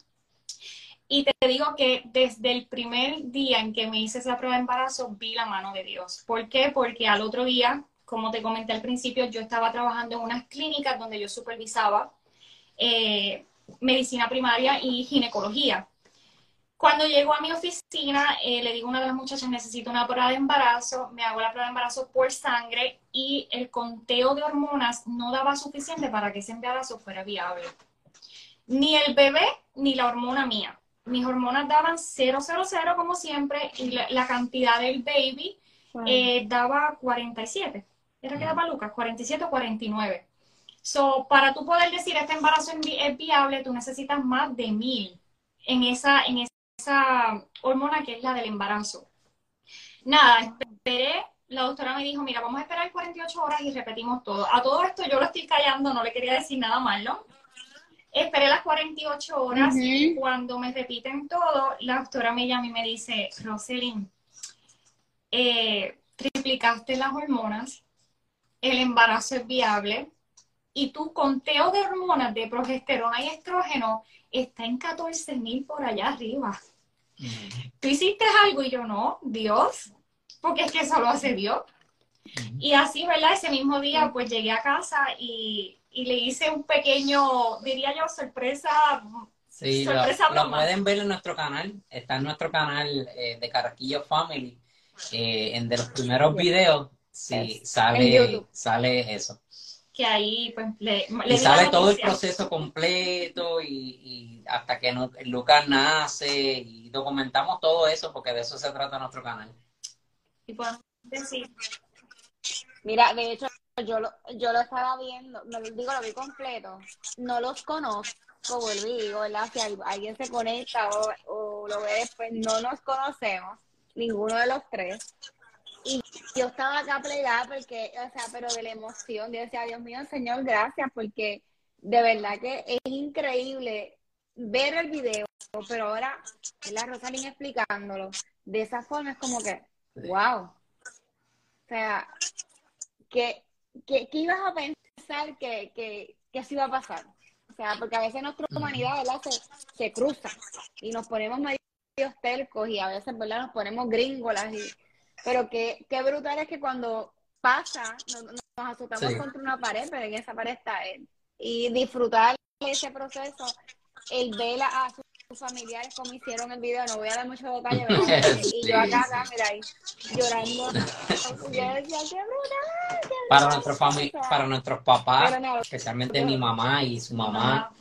y te digo que desde el primer día en que me hice esa prueba de embarazo, vi la mano de Dios. ¿Por qué? Porque al otro día, como te comenté al principio, yo estaba trabajando en unas clínicas donde yo supervisaba eh, medicina primaria y ginecología. Cuando llego a mi oficina, eh, le digo a una de las muchachas, necesito una prueba de embarazo, me hago la prueba de embarazo por sangre y el conteo de hormonas no daba suficiente para que ese embarazo fuera viable. Ni el bebé ni la hormona mía mis hormonas daban 000 como siempre y la, cantidad del baby eh, daba 47. Era que daba Lucas, 47 o 49. So, para tú poder decir este embarazo es viable, tú necesitas más de mil en esa, en esa hormona que es la del embarazo. Nada, esperé. La doctora me dijo, mira, vamos a esperar 48 horas y repetimos todo. A todo esto yo lo estoy callando, no le quería decir nada malo. Esperé las 48 horas y cuando me repiten todo, la doctora me llama y me dice, Roselyn, eh, triplicaste las hormonas, el embarazo es viable y tu conteo de hormonas de progesterona y estrógeno está en 14 mil por allá arriba. Tú hiciste algo y yo no, Dios, porque es que eso lo hace Dios. Y así, ¿verdad? Ese mismo día, pues llegué a casa y y le hice un pequeño, diría yo, sorpresa. Sí, lo, pueden ver en nuestro canal, está en nuestro canal eh, de Carraquillo Family, eh, en de los primeros videos, sí, sale, sale eso. Que ahí, pues, le, y sale todo el proceso completo y, hasta que Lucas nace y documentamos todo eso porque de eso se trata nuestro canal. Y podemos decir. Mira, de hecho, yo lo, yo lo estaba viendo, no, digo, lo vi completo, no los conozco, vuelvo y digo, ¿verdad? Si alguien se conecta o, o lo ve después, no nos conocemos, ninguno de los tres. Y yo estaba acá plegada porque, o sea, pero de la emoción, yo decía, Dios mío, Señor, gracias, porque de verdad que es increíble ver el video, pero ahora la Rosalina explicándolo, de esa forma es como que, wow. O sea, que, que, ibas a pensar que, que, que iba a pasar. O sea, porque a veces nuestra humanidad, ¿verdad? Se, se cruza y nos ponemos medio tercos y a veces, ¿verdad? Nos ponemos gringolas y pero qué, qué brutal es que cuando pasa, nos, nos azotamos contra una pared, pero en esa pared está él. Y disfrutar ese proceso, el ver a sus familiares como hicieron el video, no voy a dar mucho detalle, y yo acá, acá, mira ahí, llorando. yo decía, qué brutal. para, nuestro para nuestros papás, especialmente mi mamá y su mamá,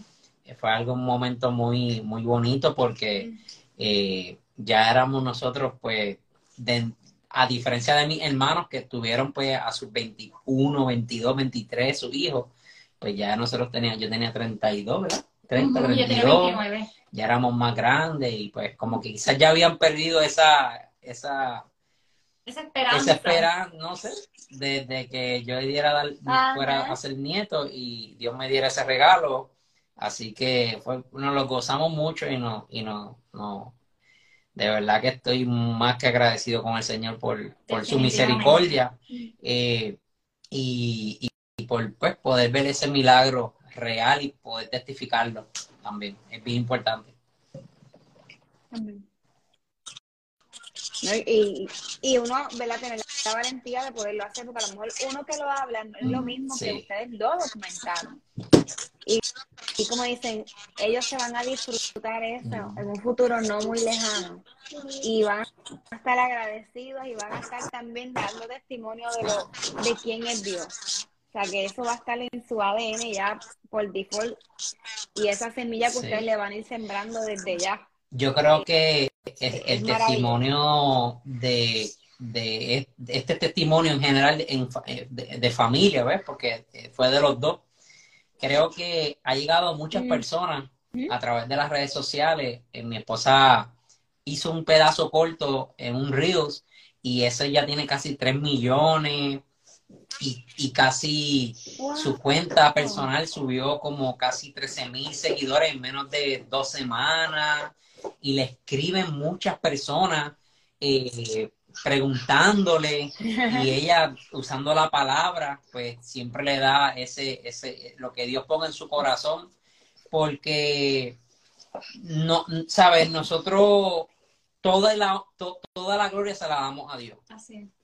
fue algo, un momento muy, muy bonito porque eh, ya éramos nosotros, pues, de, a diferencia de mis hermanos que tuvieron pues a sus 21, 22, 23, sus hijos, pues ya nosotros teníamos, yo tenía 32, ¿verdad? 30, 32, ya éramos más grandes y pues como que quizás ya habían perdido esa, esa, esa esperanza. Esa esperanza, no sé, desde que yo diera dar, fuera a ser nieto y Dios me diera ese regalo. Así que fue, nos lo gozamos mucho y no, y no, no, de verdad que estoy más que agradecido con el Señor por, por su misericordia eh, y, por pues, poder ver ese milagro real y poder testificarlo también. Es bien importante. Y, y, uno, ¿verdad? Tener la valentía de poderlo hacer, porque a lo mejor uno que lo habla no es lo mismo que ustedes dos documentaron. Y, y como dicen, ellos se van a disfrutar eso en un futuro no muy lejano. Y van a estar agradecidos y van a estar también dando testimonio de, lo, de quién es Dios. O sea, que eso va a estar en su ADN ya por default. Y esa semilla que ustedes le van a ir sembrando desde ya. Yo creo que el, testimonio de, de, este testimonio en general de, de, familia, ¿ves? Porque fue de los dos creo que ha llegado a muchas personas a través de las redes sociales. Eh, mi esposa hizo un pedazo corto en un Reels y ese ya tiene casi 3 millones y, casi su cuenta personal subió como casi 13 mil seguidores en menos de dos semanas y le escriben muchas personas eh, preguntándole y ella usando la palabra, pues siempre le da ese, ese, lo que Dios ponga en su corazón, porque no, sabes, nosotros toda la, toda la gloria se la damos a Dios.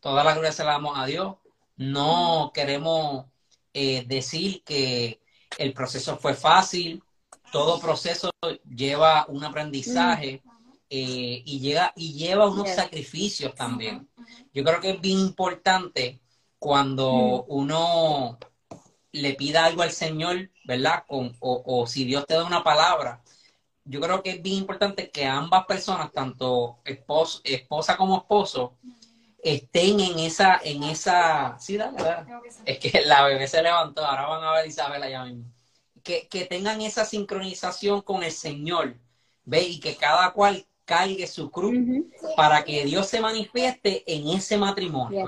Toda la gloria se la damos a Dios. No queremos eh, decir que el proceso fue fácil. Todo proceso lleva un aprendizaje. Eh, y, llega, y lleva unos sacrificios también. Yo creo que es bien importante cuando uno le pida algo al Señor, ¿verdad? Con, o, si Dios te da una palabra, yo creo que es bien importante que ambas personas, tanto esposo, esposa como esposo, estén en esa, en esa, sí, dale, Es que la bebé se levantó, ahora van a ver Isabela ya mismo. Que, que tengan esa sincronización con el Señor, ¿ve? Y que cada cual cargue su cruz para que Dios se manifieste en ese matrimonio,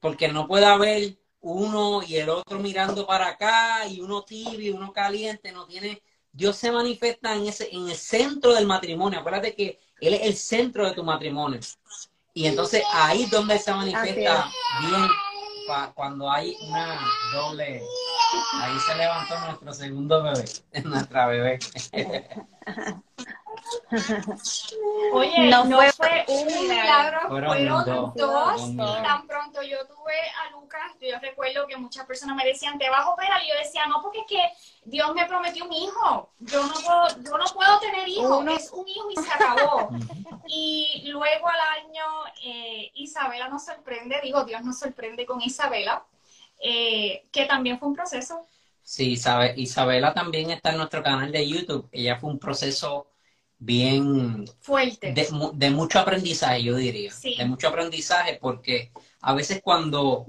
Porque no puede haber uno y el otro mirando para acá y uno tibio, uno caliente, no tiene Dios se manifiesta en ese en el centro del matrimonio. Acuérdate que él es el centro de tu matrimonio. Y entonces ahí es donde se manifiesta bien cuando hay una doble ahí se levantó nuestro segundo bebé, nuestra bebé. Oye, no, fue, un milagro, fueron, dos, y tan pronto yo tuve a Lucas, yo recuerdo que muchas personas me decían, te vas a operar, y yo decía, no, porque es que Dios me prometió un hijo, yo no puedo, yo no puedo tener hijos, es un hijo y se acabó. y luego al año, eh, Isabela nos sorprende, digo, Dios nos sorprende con Isabela, eh, que también fue un proceso. Sí, Isabela también está en nuestro canal de YouTube, ella fue un proceso bien fuerte. De, mucho aprendizaje, yo diría. De mucho aprendizaje porque a veces cuando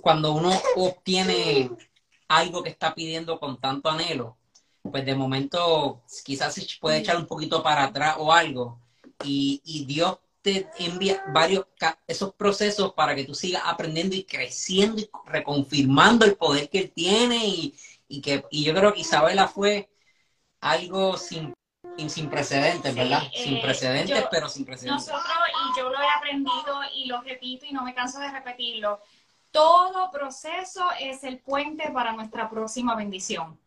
cuando uno obtiene algo que está pidiendo con tanto anhelo, pues de momento quizás se puede echar un poquito para atrás o algo y, y Dios te envía varios esos procesos para que tú sigas aprendiendo y creciendo y reconfirmando el poder que él tiene y, y que y yo creo que Isabela fue algo sin sin precedentes, ¿verdad? sin eh, precedentes, pero sin precedentes. Nosotros, y yo lo he aprendido y lo repito y no me canso de repetirlo, todo proceso es el puente para nuestra próxima bendición.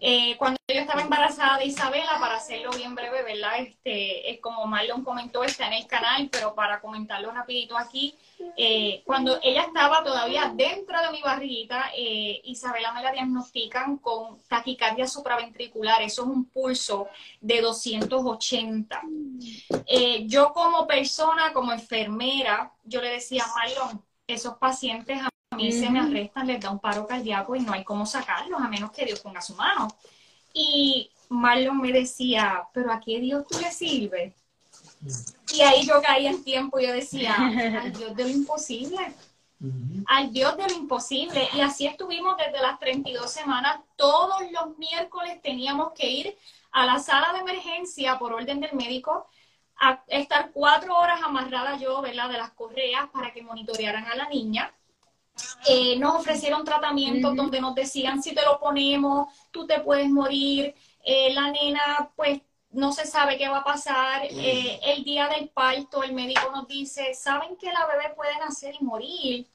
Eh, cuando yo estaba embarazada de Isabela, para hacerlo bien breve, ¿verdad? Este, es como Marlon comentó, está en el canal, pero para comentarlo rapidito aquí, eh, cuando ella estaba todavía dentro de mi barriguita, eh, Isabela me la diagnostican con taquicardia supraventricular, eso es un pulso de 280. yo como persona, como enfermera, yo le decía a Marlon, esos pacientes a mí se me arrestan, les da un paro cardíaco y no hay cómo sacarlos a menos que Dios ponga su mano. Y Marlon me decía, pero ¿a qué Dios tú le sirves? Y ahí yo caía en tiempo y yo decía, al Dios de lo imposible, al Dios de lo imposible. Y así estuvimos desde las 32 semanas. Todos los miércoles teníamos que ir a la sala de emergencia por orden del médico a estar cuatro horas amarrada yo, ¿verdad? De las correas para que monitorearan a la niña. Eh, nos ofrecieron tratamientos donde nos decían si te lo ponemos, tú te puedes morir, eh, la nena pues no se sabe qué va a pasar, eh, el día del parto el médico nos dice, saben que la bebé puede nacer y morir.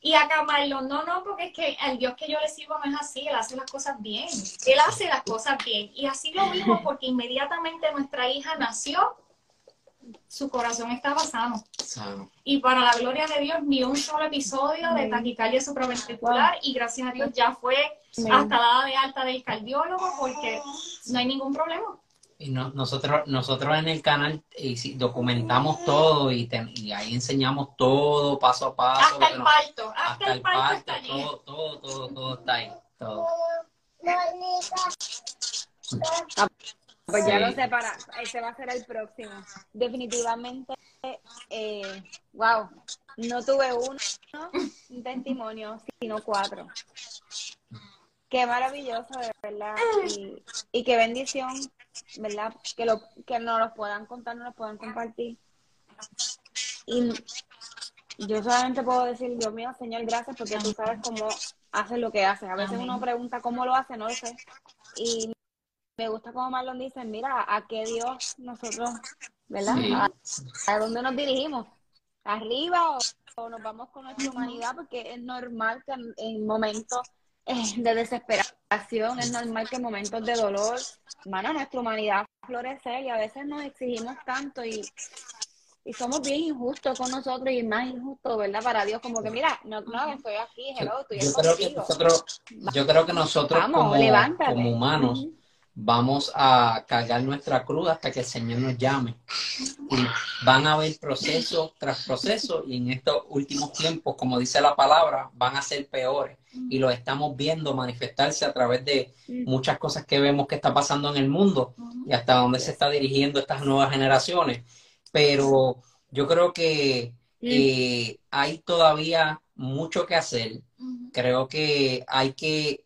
Y acá Marlon, no, no, porque es que el Dios que yo le sirvo no es así, Él hace las cosas bien, Él hace las cosas bien. Y así lo vimos porque inmediatamente nuestra hija nació su corazón estaba sano. Y para la gloria de Dios, ni un solo episodio de taquicardia supraventricular y gracias a Dios ya fue hasta dada de alta del cardiólogo porque no hay ningún problema. Y nosotros, nosotros en el canal eh, documentamos todo y, ahí enseñamos todo paso a paso. Hasta el parto, hasta, el parto, todo, todo, todo, todo está ahí. Todo. Pues ya lo sé, para, ese va a ser el próximo. Definitivamente, eh, wow, no tuve uno, un testimonio, sino cuatro. Qué maravilloso, de verdad. Y, y qué bendición, ¿verdad? Que, lo, que nos los puedan contar, nos los puedan compartir. Y yo solamente puedo decir, Dios mío, Señor, gracias, porque tú sabes cómo haces lo que haces. A veces uno pregunta cómo lo hace, no lo sé. Y me gusta como Marlon dice, mira, ¿a qué Dios nosotros, verdad? ¿A, dónde nos dirigimos? ¿Arriba o, nos vamos con nuestra humanidad? Porque es normal que en, momentos eh, de desesperación, es normal que en momentos de dolor, hermano, nuestra humanidad florece y a veces nos exigimos tanto y, y somos bien injustos con nosotros y más injustos, ¿verdad? Para Dios, como que mira, no, no estoy aquí, hello, estoy yo creo que nosotros, yo creo que nosotros como, como humanos vamos a cargar nuestra cruz hasta que el Señor nos llame. Y van a haber procesos tras procesos y en estos últimos tiempos, como dice la palabra, van a ser peores. Y lo estamos viendo manifestarse a través de muchas cosas que vemos que está pasando en el mundo y hasta dónde se está dirigiendo estas nuevas generaciones. Pero yo creo que eh, hay todavía mucho que hacer. Creo que hay que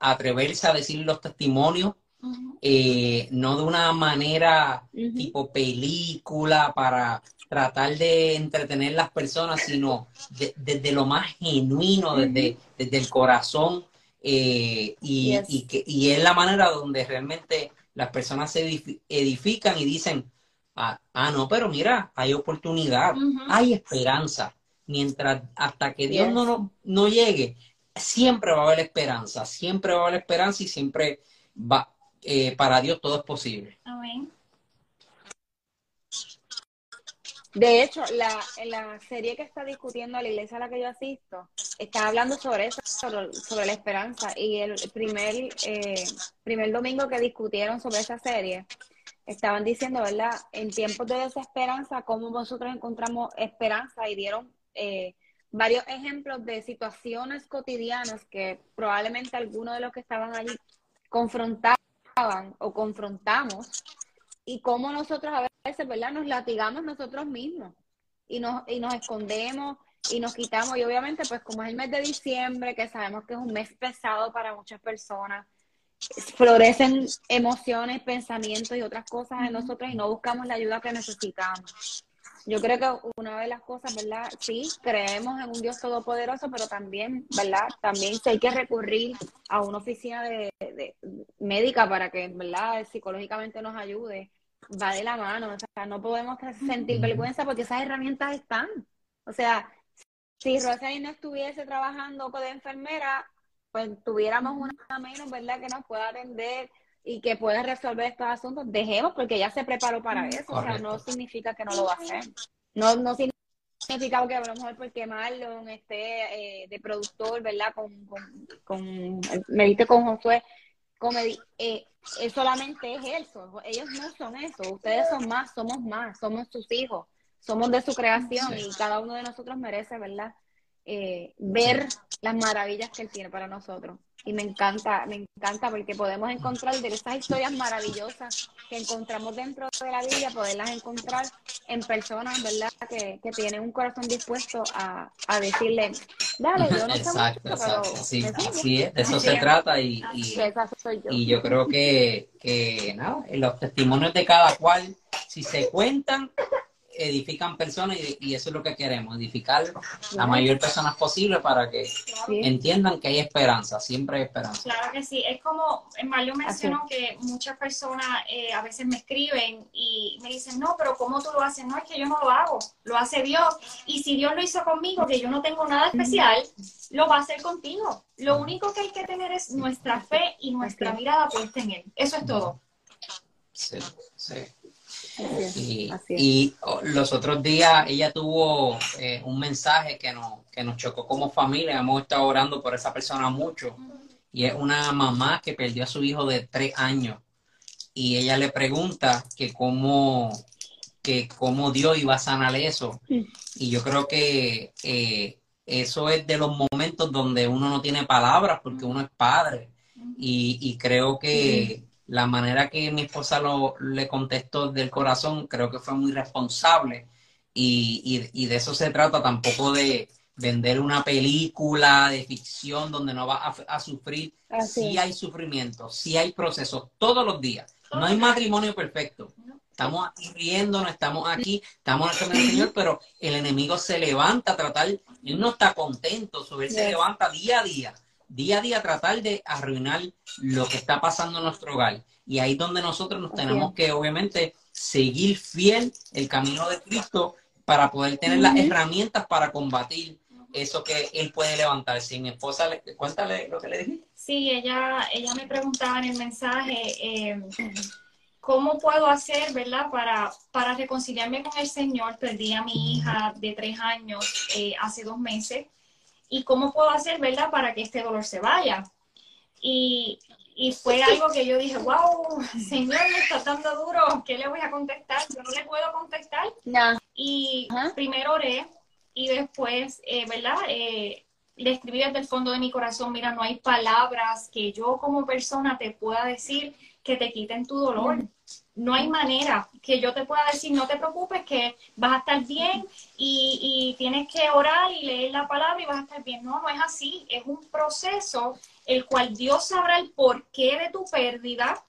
atreverse a decir los testimonios, eh, no de una manera tipo película para tratar de entretener las personas, sino desde lo más genuino, desde, desde el corazón. Eh, y, que, y es la manera donde realmente las personas se edifican y dicen, ah, ah no, pero mira, hay oportunidad, hay esperanza. Mientras hasta que Dios no, no llegue, siempre va a haber esperanza, siempre va a haber esperanza y siempre va, eh, para Dios todo es posible. Amén. De hecho, la, la serie que está discutiendo la iglesia a la que yo asisto, está hablando sobre eso, sobre, la esperanza. Y el primer, eh, primer domingo que discutieron sobre esa serie, estaban diciendo, ¿verdad? En tiempos de desesperanza, cómo nosotros encontramos esperanza y dieron eh, varios ejemplos de situaciones cotidianas que probablemente algunos de los que estaban allí confrontaban o confrontamos y cómo nosotros a veces, ¿verdad? Nos latigamos nosotros mismos y nos, y nos escondemos y nos quitamos. Y obviamente, pues como es el mes de diciembre, que sabemos que es un mes pesado para muchas personas, florecen emociones, pensamientos y otras cosas en nosotros y no buscamos la ayuda que necesitamos. Yo creo que una de las cosas, ¿verdad? Sí, creemos en un Dios todopoderoso, pero también, ¿verdad? También hay que recurrir a una oficina de, médica para que, ¿verdad? Psicológicamente nos ayude, va de la mano. O sea, no podemos sentir vergüenza porque esas herramientas están. O sea, si Rosalie no estuviese trabajando de enfermera, pues tuviéramos una menos, ¿verdad? Que nos pueda atender y que pueda resolver estos asuntos, dejemos porque ya se preparó para eso. O sea, no significa que no lo va a hacer. No, no significa que a lo mejor porque Marlon esté eh, de productor, ¿verdad? Con, con, con me diste con Josué, eh, solamente es eso. Ellos no son eso. Ustedes son más, somos más, somos sus hijos, somos de su creación y cada uno de nosotros merece, ¿verdad? Eh, ver las maravillas que él tiene para nosotros y me encanta, me encanta porque podemos encontrar de esas historias maravillosas que encontramos dentro de la Biblia, poderlas encontrar en personas, ¿verdad? Que, que tienen un corazón dispuesto a, a decirle, dale, yo no exacto, exacto. sí, así es, de eso se trata y, y, yo. y yo creo que, que nada, los testimonios de cada cual, si se cuentan, edifican personas y, eso es lo que queremos, edificar la mayor personas posible para que entiendan que hay esperanza, siempre hay esperanza. Claro que sí, es como Mario mencionó que muchas personas eh, a veces me escriben y me dicen, no, pero ¿cómo tú lo haces? No, es que yo no lo hago, lo hace Dios. Y si Dios lo hizo conmigo, que yo no tengo nada especial, lo va a hacer contigo. Lo único que hay que tener es nuestra fe y nuestra mirada puesta en Él. Eso es todo. Sí, sí. Y, los otros días ella tuvo eh, un mensaje que nos, que nos chocó como familia. Hemos estado orando por esa persona mucho. Y es una mamá que perdió a su hijo de tres años. Y ella le pregunta que cómo, que cómo Dios iba a sanar eso. Y yo creo que eh, eso es de los momentos donde uno no tiene palabras porque uno es padre. Y, y creo que, la manera que mi esposa lo, le contestó del corazón creo que fue muy responsable y, y, de eso se trata tampoco de vender una película de ficción donde no va a, sufrir. Sí hay sufrimiento, sí hay procesos todos los días. No hay matrimonio perfecto. Estamos aquí riendo, estamos aquí, estamos en el Señor, pero el enemigo se levanta a tratar, él no está contento, su se levanta día a día día a día tratar de arruinar lo que está pasando en nuestro hogar. Y ahí es donde nosotros nos tenemos que, obviamente, seguir fiel el camino de Cristo para poder tener las herramientas para combatir eso que él puede levantar. Si mi esposa, le, cuéntale lo que le dije. Sí, ella, ella me preguntaba en el mensaje, eh, ¿cómo puedo hacer, verdad, para, para reconciliarme con el Señor? Perdí a mi hija de tres años eh, hace dos meses y cómo puedo hacer, ¿verdad?, para que este dolor se vaya. Y, y fue algo que yo dije, wow, Señor, me está dando duro, ¿qué le voy a contestar? Yo no le puedo contestar. No. Y primero oré y después, eh, ¿verdad? Eh, le escribí desde el fondo de mi corazón, mira, no hay palabras que yo como persona te pueda decir que te quiten tu dolor no hay manera que yo te pueda decir, no te preocupes, que vas a estar bien y, tienes que orar y leer la palabra y vas a estar bien. No, no es así. Es un proceso el cual Dios sabrá el porqué de tu pérdida,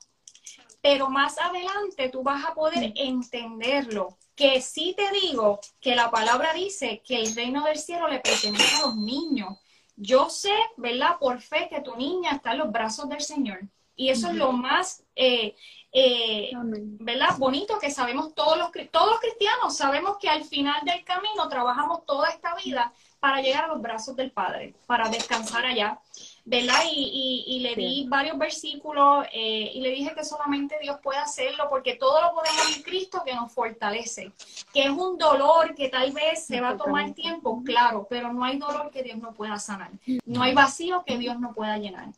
pero más adelante tú vas a poder entenderlo. Que sí te digo que la palabra dice que el reino del cielo le pertenece a los niños. Yo sé, ¿verdad? Por fe que tu niña está en los brazos del Señor. Y eso es lo más eh, eh, ¿verdad? Bonito que sabemos todos los, todos los cristianos, sabemos que al final del camino trabajamos toda esta vida para llegar a los brazos del Padre, para descansar allá, ¿verdad? Y, y, le di varios versículos eh, y le dije que solamente Dios puede hacerlo porque todo lo podemos en Cristo que nos fortalece, que es un dolor que tal vez se va a tomar tiempo, claro, pero no hay dolor que Dios no pueda sanar, no hay vacío que Dios no pueda llenar.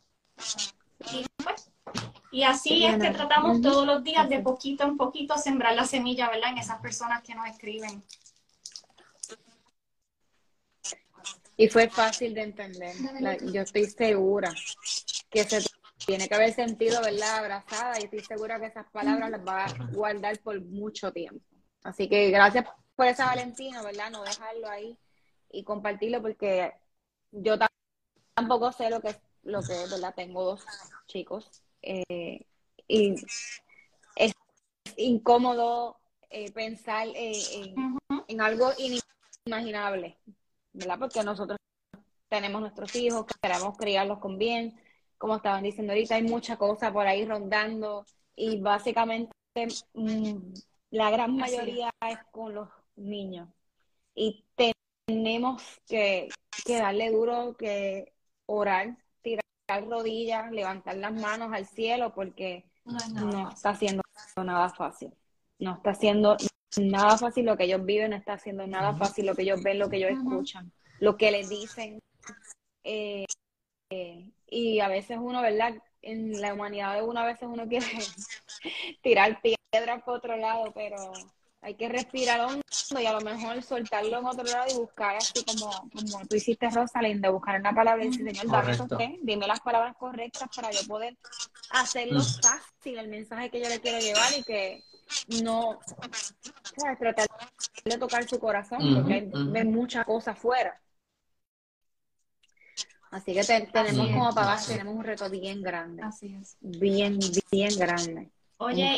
Y pues, y así es que tratamos todos los días de poquito en poquito sembrar la semilla, ¿verdad? En esas personas que nos escriben. Y fue fácil de entender. yo estoy segura que se tiene que haber sentido, ¿verdad? Abrazada y estoy segura que esas palabras las va a guardar por mucho tiempo. Así que gracias por esa Valentina, ¿verdad? No dejarlo ahí y compartirlo porque yo tampoco sé lo que lo que es, ¿verdad? Tengo dos chicos eh, y es incómodo eh, pensar eh, en, algo inimaginable, ¿verdad? Porque nosotros tenemos nuestros hijos, queremos criarlos con bien, como estaban diciendo ahorita, hay mucha cosa por ahí rondando y básicamente mm, la gran mayoría es con los niños. Y tenemos que, darle duro, que orar, rodillas, levantar las manos al cielo, porque no, está haciendo nada fácil. No está haciendo nada fácil lo que ellos viven, no está haciendo nada fácil lo que ellos ven, lo que ellos escuchan, lo que les dicen. Eh, eh, y a veces uno, ¿verdad? En la humanidad de uno a veces uno quiere tirar piedras por otro lado, pero hay que respirar hondo y a lo mejor soltarlo en otro lado y buscar así como, como tú hiciste Rosalind, buscar una palabra y decir, Señor, dame usted, dime las palabras correctas para yo poder hacerlo mm. fácil el mensaje que yo le quiero llevar y que no, ¿sabes? tratar de tocar su corazón, porque hay, muchas cosas fuera. Así que tenemos como papás, tenemos un reto bien grande. Así es. Bien, bien grande. Oye,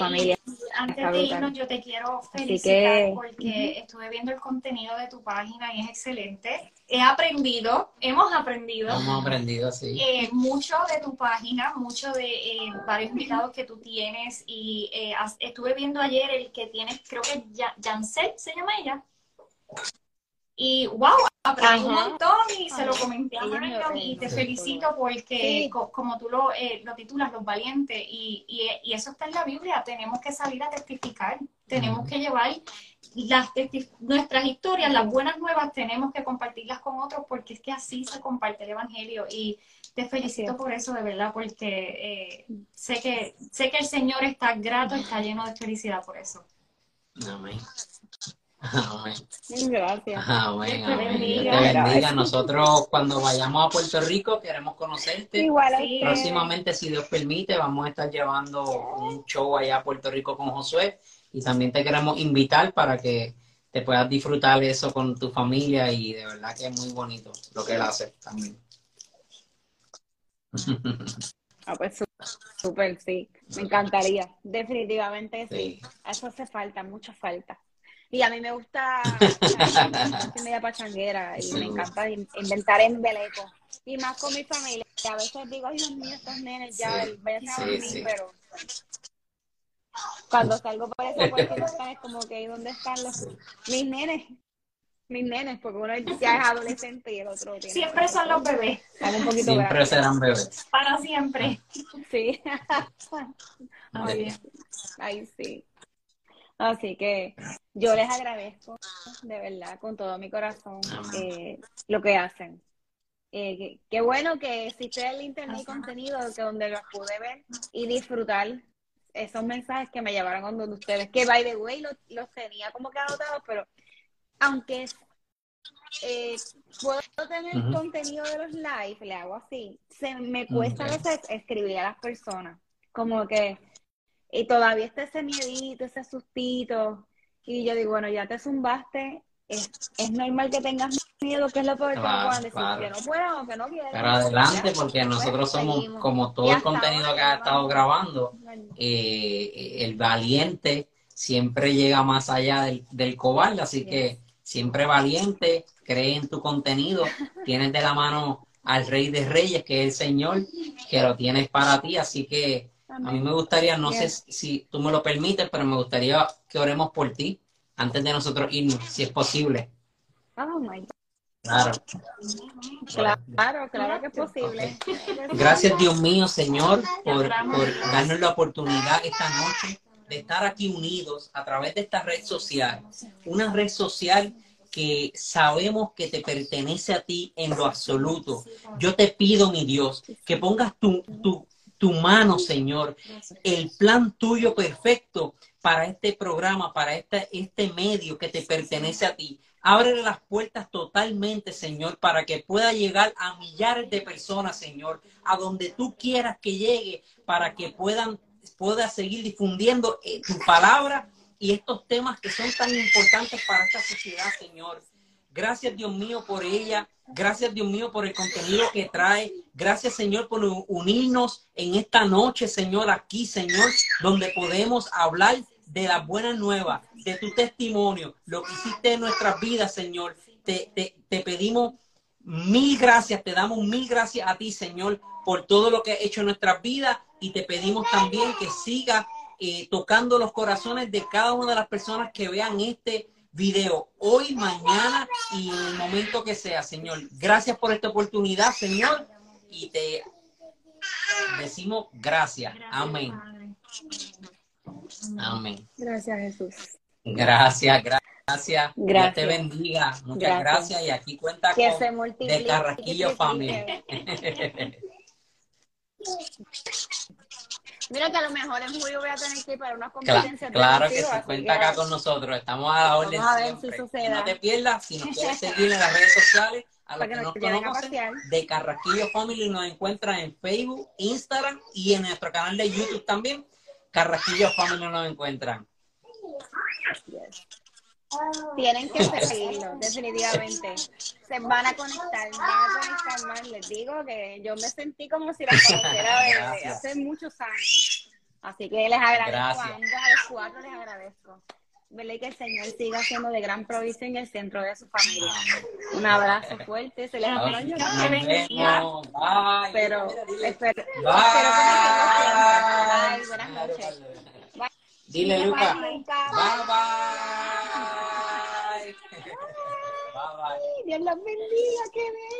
antes de irnos, yo te quiero felicitar porque estuve viendo el contenido de tu página y es excelente. He aprendido, hemos aprendido. Hemos aprendido, sí. Eh, mucho de tu página, mucho de eh, varios invitados que tú tienes y eh, estuve viendo ayer el que tienes, creo que Jancel se llama ella. Y wow, aprendí un montón y se lo comenté a Marion y te felicito porque como tú lo, eh, lo, titulas, los valientes, y, y, eso está en la Biblia, tenemos que salir a testificar, tenemos que llevar las nuestras historias, las buenas nuevas, tenemos que compartirlas con otros porque es que así se comparte el Evangelio y te felicito por eso, de verdad, porque eh, sé, que, sé que el Señor está grato, está lleno de felicidad por eso. Amén. Amén. Gracias. Amén, Te bendiga. Nosotros cuando vayamos a Puerto Rico queremos conocerte. Igual Próximamente, si Dios permite, vamos a estar llevando un show allá a Puerto Rico con Josué y también te queremos invitar para que te puedas disfrutar eso con tu familia y de verdad que es muy bonito lo que él hace también. Ah, pues súper, sí. Me encantaría. Definitivamente sí. Eso hace falta, mucha falta. Y a mí me gusta, soy media pachanguera y me encanta inventar en beleco. Y más con mi familia. A veces digo, ay Dios mío, estos nenes ya, sí, vayan a dormir, pero cuando salgo por esa puerta es como que ¿dónde están los mis nenes? Mis nenes, porque uno ya es adolescente y el otro tiene. Siempre son los bebés. Un poquito siempre serán bebés. Para siempre. Sí. Ay, Ay, sí. Así que yo les agradezco de verdad con todo mi corazón eh, lo que hacen. Eh, qué bueno que existe el internet y contenido que donde los pude ver y disfrutar esos mensajes que me llevaron a donde ustedes, que by the way los, tenía como que anotados, pero aunque eh, puedo tener contenido de los live, le hago así, se me cuesta a veces escribir a las personas, como que y todavía está ese miedito, ese sustito. Y yo digo, bueno, ya te zumbaste, es, es normal que tengas miedo, que es lo peor que puedan decir, que no puedan o que no quieran. Pero adelante, porque nosotros somos, como todo el contenido que ha estado grabando, eh, el valiente siempre llega más allá del, del cobarde, así que siempre valiente, cree en tu contenido, tienes de la mano al Rey de Reyes, que es el Señor, que lo tienes para ti, así que a mí me gustaría, no sé si tú me lo permites, pero me gustaría que oremos por ti antes de nosotros irnos, si es posible. Oh my Claro. Claro, claro que es posible. Gracias, Dios mío, Señor, por, por darnos la oportunidad esta noche de estar aquí unidos a través de esta red social. Una red social que sabemos que te pertenece a ti en lo absoluto. Yo te pido, mi Dios, que pongas tu, tu, tu mano, Señor, el plan tuyo perfecto para este programa, para este, este medio que te pertenece a ti. Abre las puertas totalmente, Señor, para que pueda llegar a millares de personas, Señor, a donde tú quieras que llegue, para que puedan pueda seguir difundiendo eh, tu palabra y estos temas que son tan importantes para esta sociedad, Señor. Gracias, Dios mío, por ella. Gracias, Dios mío, por el contenido que trae. Gracias, Señor, por unirnos en esta noche, Señor, aquí, Señor, donde podemos hablar de la buena nueva, de tu testimonio, lo que hiciste en nuestras vidas, Señor. Te, te, te pedimos mil gracias, te damos mil gracias a ti, Señor, por todo lo que has hecho en nuestras vidas y te pedimos también que siga eh, tocando los corazones de cada una de las personas que vean este video hoy, mañana y en el momento que sea, Señor. Gracias por esta oportunidad, Señor, y te decimos gracias. Amén. Amén. Gracias, Jesús. Gracias, gracias. Dios te bendiga. Muchas gracias. Y aquí cuenta con de Carrasquillo Family. Mira que a lo mejor en julio voy a tener que ir para una competencia. Claro, que se cuenta acá con nosotros. Estamos a la orden siempre. no te pierdas, si nos quieres seguir en las redes sociales, a los que, nos conocen, de Carrasquillo Family nos encuentran en Facebook, Instagram y en nuestro canal de YouTube también. Carrasquillo Family nos encuentran. Tienen que seguirlo, definitivamente. Se van a conectar, van a conectar más. Les digo que yo me sentí como si la conociera hace muchos años. Así que les agradezco a ambos, a los cuatro les agradezco. Que el Señor siga haciendo de gran provisión en el centro de su familia. Un abrazo fuerte, se les apoya. Pero espero, espero que Bye, buenas noches. Dile, Luca. Bye, bye. Bye, bye. Dios los bendiga, qué